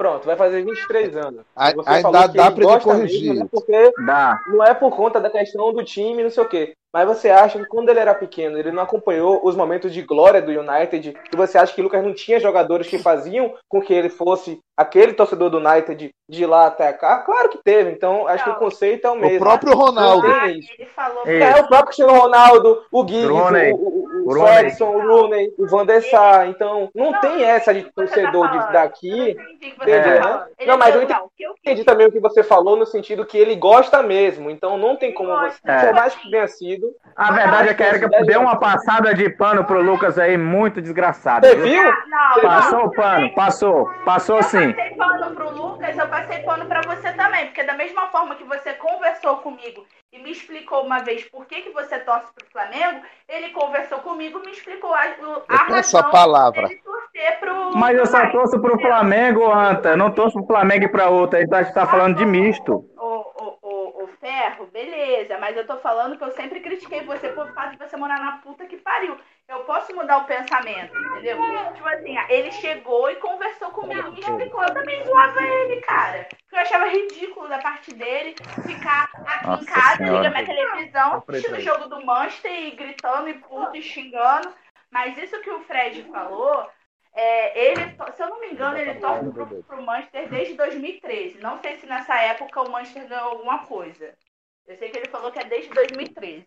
Pronto, vai fazer 23 anos. A- Você ainda falou que dá ele pra ele gosta corrigir mesmo, né? Porque Dá. não é por conta da questão do time, não sei o quê. Mas você acha que quando ele era pequeno, ele não acompanhou os momentos de glória do United? E você acha que o Lucas não tinha jogadores que faziam com que ele fosse aquele torcedor do United de lá até cá? Claro que teve. Então, acho que o conceito é o mesmo. O próprio Ronaldo. Não isso. Ele falou É, o próprio Cristiano Ronaldo, o Giggs, Rooney. o, o, o, O. Ferguson, o Rooney, o Van der Sar. Então, não tem essa de torcedor de, daqui. Entendeu? É. né? Não, mas eu entendi, entendi também o que você falou no sentido que ele gosta mesmo. Então, não tem como você. É. Por mais que tenha sido. A verdade é que a Erika deu uma passada de pano pro Lucas aí muito desgraçada. Você viu? Não, Passou o pano, passou, passou sim. Eu passei pano pro Lucas, eu passei pano pra você também, porque da mesma forma que você conversou comigo e me explicou uma vez por que, que você torce pro Flamengo, ele conversou comigo e me explicou a, a essa razão palavra. pro. Mas eu só torço pro Flamengo, Anta. Não torço pro Flamengo e pra outra. A gente tá falando de misto. o, o, o, o Ferro, beleza, mas eu tô falando que eu sempre critiquei você por fato de você morar na puta que pariu. Eu posso mudar o pensamento, entendeu? Tipo assim, ele chegou e conversou comigo, me explicou, eu também zoava ele, cara. Porque eu achava ridículo da parte dele ficar aqui Nossa em casa, Senhora. liga minha televisão, assistindo o jogo do Manchester e gritando e puto e xingando. Mas isso que o Fred falou, é, ele, se eu não me engano, ele torce pro, pro Manchester desde 2013. Não sei se nessa época o Manchester ganhou alguma coisa. Eu sei que ele falou que é desde 2013.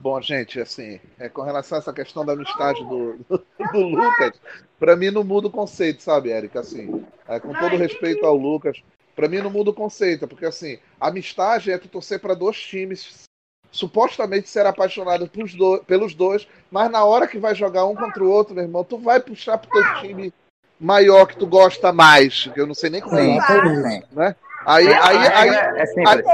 Bom, gente, assim, é, com relação a essa questão da amistade do, do, Lucas, pra mim não muda o conceito, sabe, Érica? Assim, é, com todo respeito ao Lucas, pra mim não muda o conceito, porque assim, amistade é tu torcer pra dois times, supostamente ser apaixonado do- pelos dois, mas na hora que vai jogar um contra o outro, meu irmão, tu vai puxar pro teu time maior que tu gosta mais, que eu não sei nem como é sim. né? Aí, É, aí, a aí, é aí,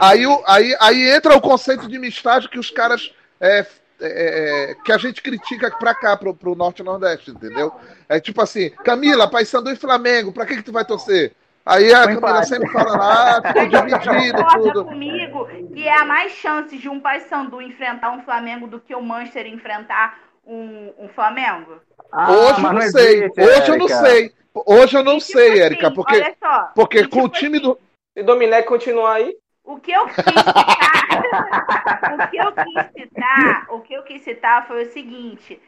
aí, aí, aí entra o conceito de amistade que os caras é, é, é, que a gente critica pra cá, pro, pro Norte e Nordeste, entendeu? É tipo assim, Camila, Paysandu e Flamengo, pra que, que tu vai torcer? Aí a Um Camila empate. sempre fala, ah, ficou dividido, tudo. comigo que há mais chances de um Paysandu enfrentar um Flamengo do que o Manchester enfrentar um, um Flamengo? Hoje eu não não sei, existe, hoje eu não Érica. sei. Hoje eu não sei, assim, Érica, porque, olha só, porque e com o tipo time do. Se Dominec continuar aí. O que eu quis citar, o que eu quis citar, o que eu quis citar foi o seguinte: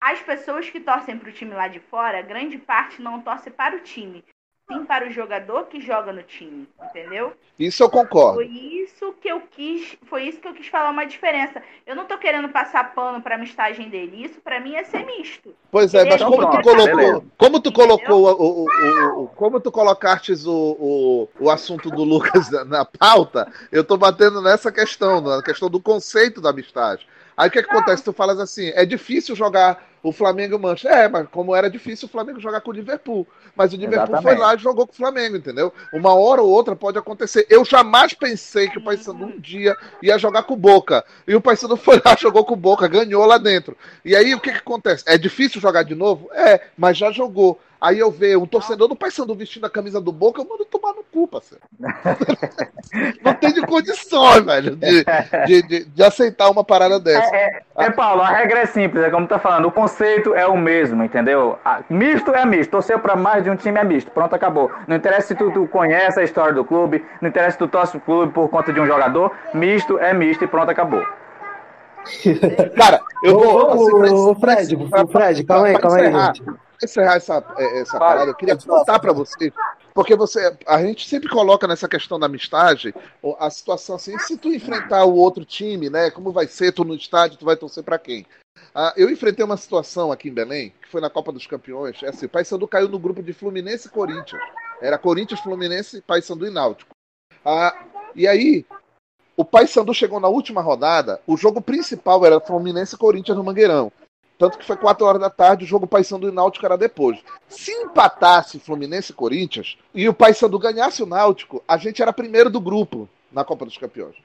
as pessoas que torcem para o time lá de fora, grande parte não torce para o time, sim para o jogador que joga no time, entendeu? Isso eu concordo. Foi isso que eu quis, foi isso que eu quis falar uma diferença. Eu não tô querendo passar pano para a amistagem dele, isso para mim é ser misto. Pois é, mas Então como tu colocou, beleza. como tu colocou o, o- o- o- como tu colocastes o, o, o assunto do Lucas na, na pauta, eu tô batendo nessa questão, na questão do conceito da amistade. Aí o que, que acontece? Tu falas assim, é difícil jogar o Flamengo e o Manchester. É, mas como era difícil o Flamengo jogar com o Liverpool. Mas o Liverpool foi Exatamente. lá e jogou com o Flamengo, entendeu? Uma hora ou outra pode acontecer. Eu jamais pensei que o Paysandu um dia ia jogar com o Boca. E o Paysandu foi lá, jogou com o Boca, ganhou lá dentro. E aí o que, que acontece? É difícil jogar de novo? É, mas já jogou. Aí eu vejo um torcedor do Paysandu vestindo a camisa do Boca, eu mando tomar no cu, parceiro. Não tem de condições, velho, de, de, de, de aceitar uma parada dessa. É, é, Paulo, a regra é simples, é como tá falando, o conceito é o mesmo, entendeu? A- Misto é misto, torcer pra mais de um time é misto, pronto, acabou. Não interessa se tu, tu conhece a história do clube, não interessa se tu torce pro clube por conta de um jogador, misto é misto e pronto, acabou. Cara, eu vou. assim, pra- Ô, ô, Fred, ô, Fred, calma aí, calma aí, gente. Encerrar essa, é, essa parada, eu queria contar pra vocês, porque você, a gente sempre coloca nessa questão da amistade a situação assim, se tu enfrentar o outro time, né, como vai ser, tu no estádio, tu vai torcer pra quem? Ah, eu enfrentei uma situação aqui em Belém, que foi na Copa dos Campeões, é assim, o Paysandu caiu no grupo de Fluminense e Corinthians. Era Corinthians, Fluminense, Paysandu e Náutico. Ah, e aí, o Paysandu chegou na última rodada, o jogo principal era Fluminense e Corinthians no Mangueirão. Tanto que foi 4 horas da tarde, o jogo Paysandu e Náutico era depois. Se empatasse Fluminense e Corinthians e o Paysandu ganhasse o Náutico, a gente era primeiro do grupo na Copa dos Campeões.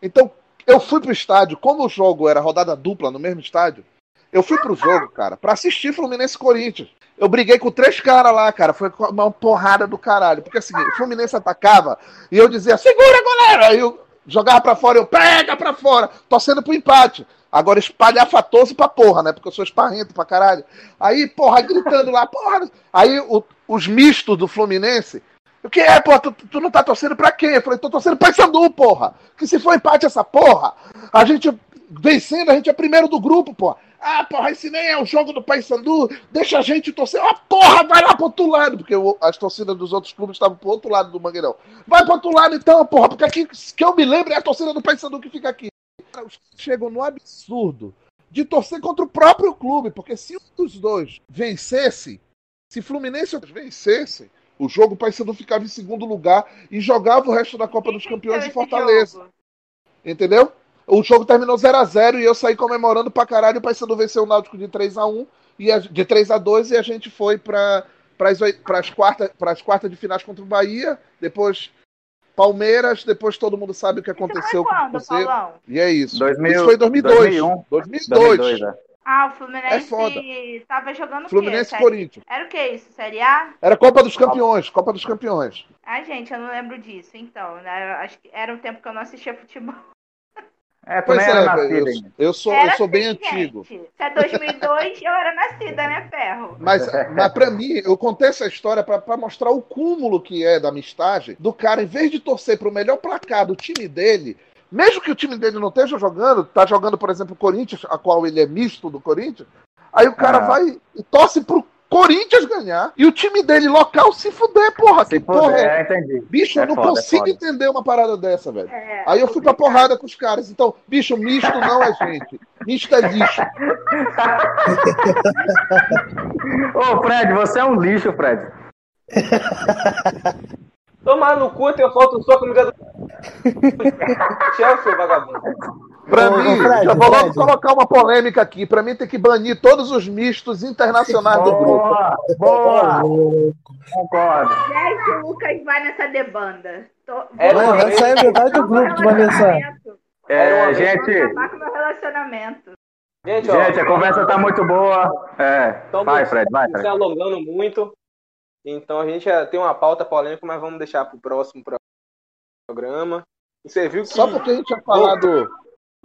Então, eu fui pro estádio, como o jogo era rodada dupla no mesmo estádio, eu fui pro jogo, cara, pra assistir Fluminense e Corinthians. Eu briguei com três caras lá, cara. Foi uma porrada do caralho. Porque assim, o Fluminense atacava e eu dizia, segura, galera! Aí eu jogava pra fora, eu pega pra fora, torcendo pro empate. Agora espalhafatoso pra porra, né? Porque eu sou esparrento pra caralho. Aí, porra, gritando lá, porra. Aí o- os mistos do Fluminense. O que é, pô? Tu, tu não tá torcendo pra quem? Eu falei, tô torcendo pra Sandu, porra. Que se for empate essa porra, a gente vencendo, a gente é primeiro do grupo, porra. Ah, porra, esse nem é o jogo do Paysandu, deixa a gente torcer. Ah, porra, vai lá pro outro lado, porque as torcidas dos outros clubes estavam pro outro lado do Mangueirão. Vai pro outro lado então, porra, porque aqui, que eu me lembro, é a torcida do Paysandu que fica aqui. Caras chegam no absurdo de torcer contra o próprio clube, porque se um dos dois vencesse, se Fluminense vencesse, o jogo o Paysandu ficava em segundo lugar e jogava o resto da Copa dos Campeões em Fortaleza. Entendeu? O jogo terminou 0 a 0 e eu saí comemorando pra caralho. O Paysandu venceu o Náutico de 3 a 1 e a- de 3 a 2 e a gente foi para as quartas quartas de finais contra o Bahia, depois Palmeiras, depois todo mundo sabe o que aconteceu com quando, você. Paulão? E é isso. 2000, isso foi em 2002. 2001. 2002. 2002, é. Ah, o Fluminense É foda. tava jogando Fluminense o quê? e Corinthians. Era o que isso? Série A? Era Copa dos Campeões, Copa dos Campeões. Ai, gente, eu não lembro disso. Então, né? Acho que era um tempo que eu não assistia futebol. É, tu Pois nem era é, nascido eu, ainda. eu sou, eu Era sou bem assim, antigo. gente. Se é 2002, eu era nascida, né, Ferro? Mas, mas para mim, eu contei essa história para mostrar o cúmulo que é da amistade do cara, em vez de torcer para o melhor placar do time dele, mesmo que o time dele não esteja jogando, tá jogando, por exemplo, o Corinthians, a qual ele é misto do Corinthians, aí o cara Ah. vai e torce pro Corinthians ganhar e o time dele local se fuder, porra. que porra É, é? entendi. Bicho, É eu não foda, é consigo foda. entender uma parada dessa, velho. É, Aí eu fui pra porrada com os caras. Então, bicho, misto não é gente. Misto é lixo. Ô, Fred, você é um lixo, Fred. Tomar no cu, eu falta sua comida do. Chelsea, vagabundo. Pra Ô, mim, ô, Fred, já vou logo Fred. colocar uma polêmica aqui. Pra mim tem que banir todos os mistos internacionais do grupo. Boa, boa. Concordo. Gente, o Lucas vai nessa debanda. Tô... É, vou- Mano, vai sair metade do grupo mensagem. É, gente, acabar com meu relacionamento. Gente, ó, gente, a conversa tá muito boa. É, vai, Fred, vai, Se Fred. alongando muito. Então a gente já tem uma pauta polêmica, mas vamos deixar pro próximo pro- programa. E você viu que Só porque a gente tinha falado.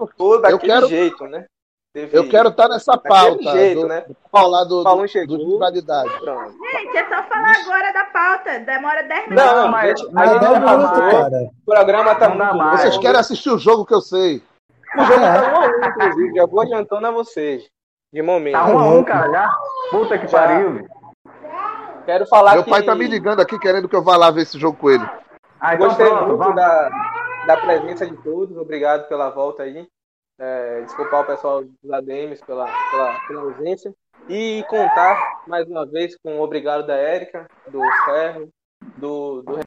Ficou daquele Eu quero- jeito, né? Teve- Eu quero estar nessa daquele pauta. jeito, do, né? do falar do, Falou, do, chegou. do rivalidade. Pronto. Gente, é só falar agora da pauta. Demora 10 minutos. Não, Não, mas- gente, a gente já cara. O programa tá muito mais. Vocês querem assistir o jogo que eu sei. O jogo tá 1 a 1, inclusive. Já vou adiantando a vocês. De momento. Tá um a um, cara, já? Puta que Já. pariu. Quero falar Meu que pai tá me ligando aqui querendo que eu vá lá ver esse jogo com ele. Ah, então gostei pronto, muito vamos. da, da presença de todos. Obrigado pela volta aí. É, desculpar o pessoal dos ADMs pela, pela, pela ausência. E contar mais uma vez com o obrigado da Érica, do Ferro, do, do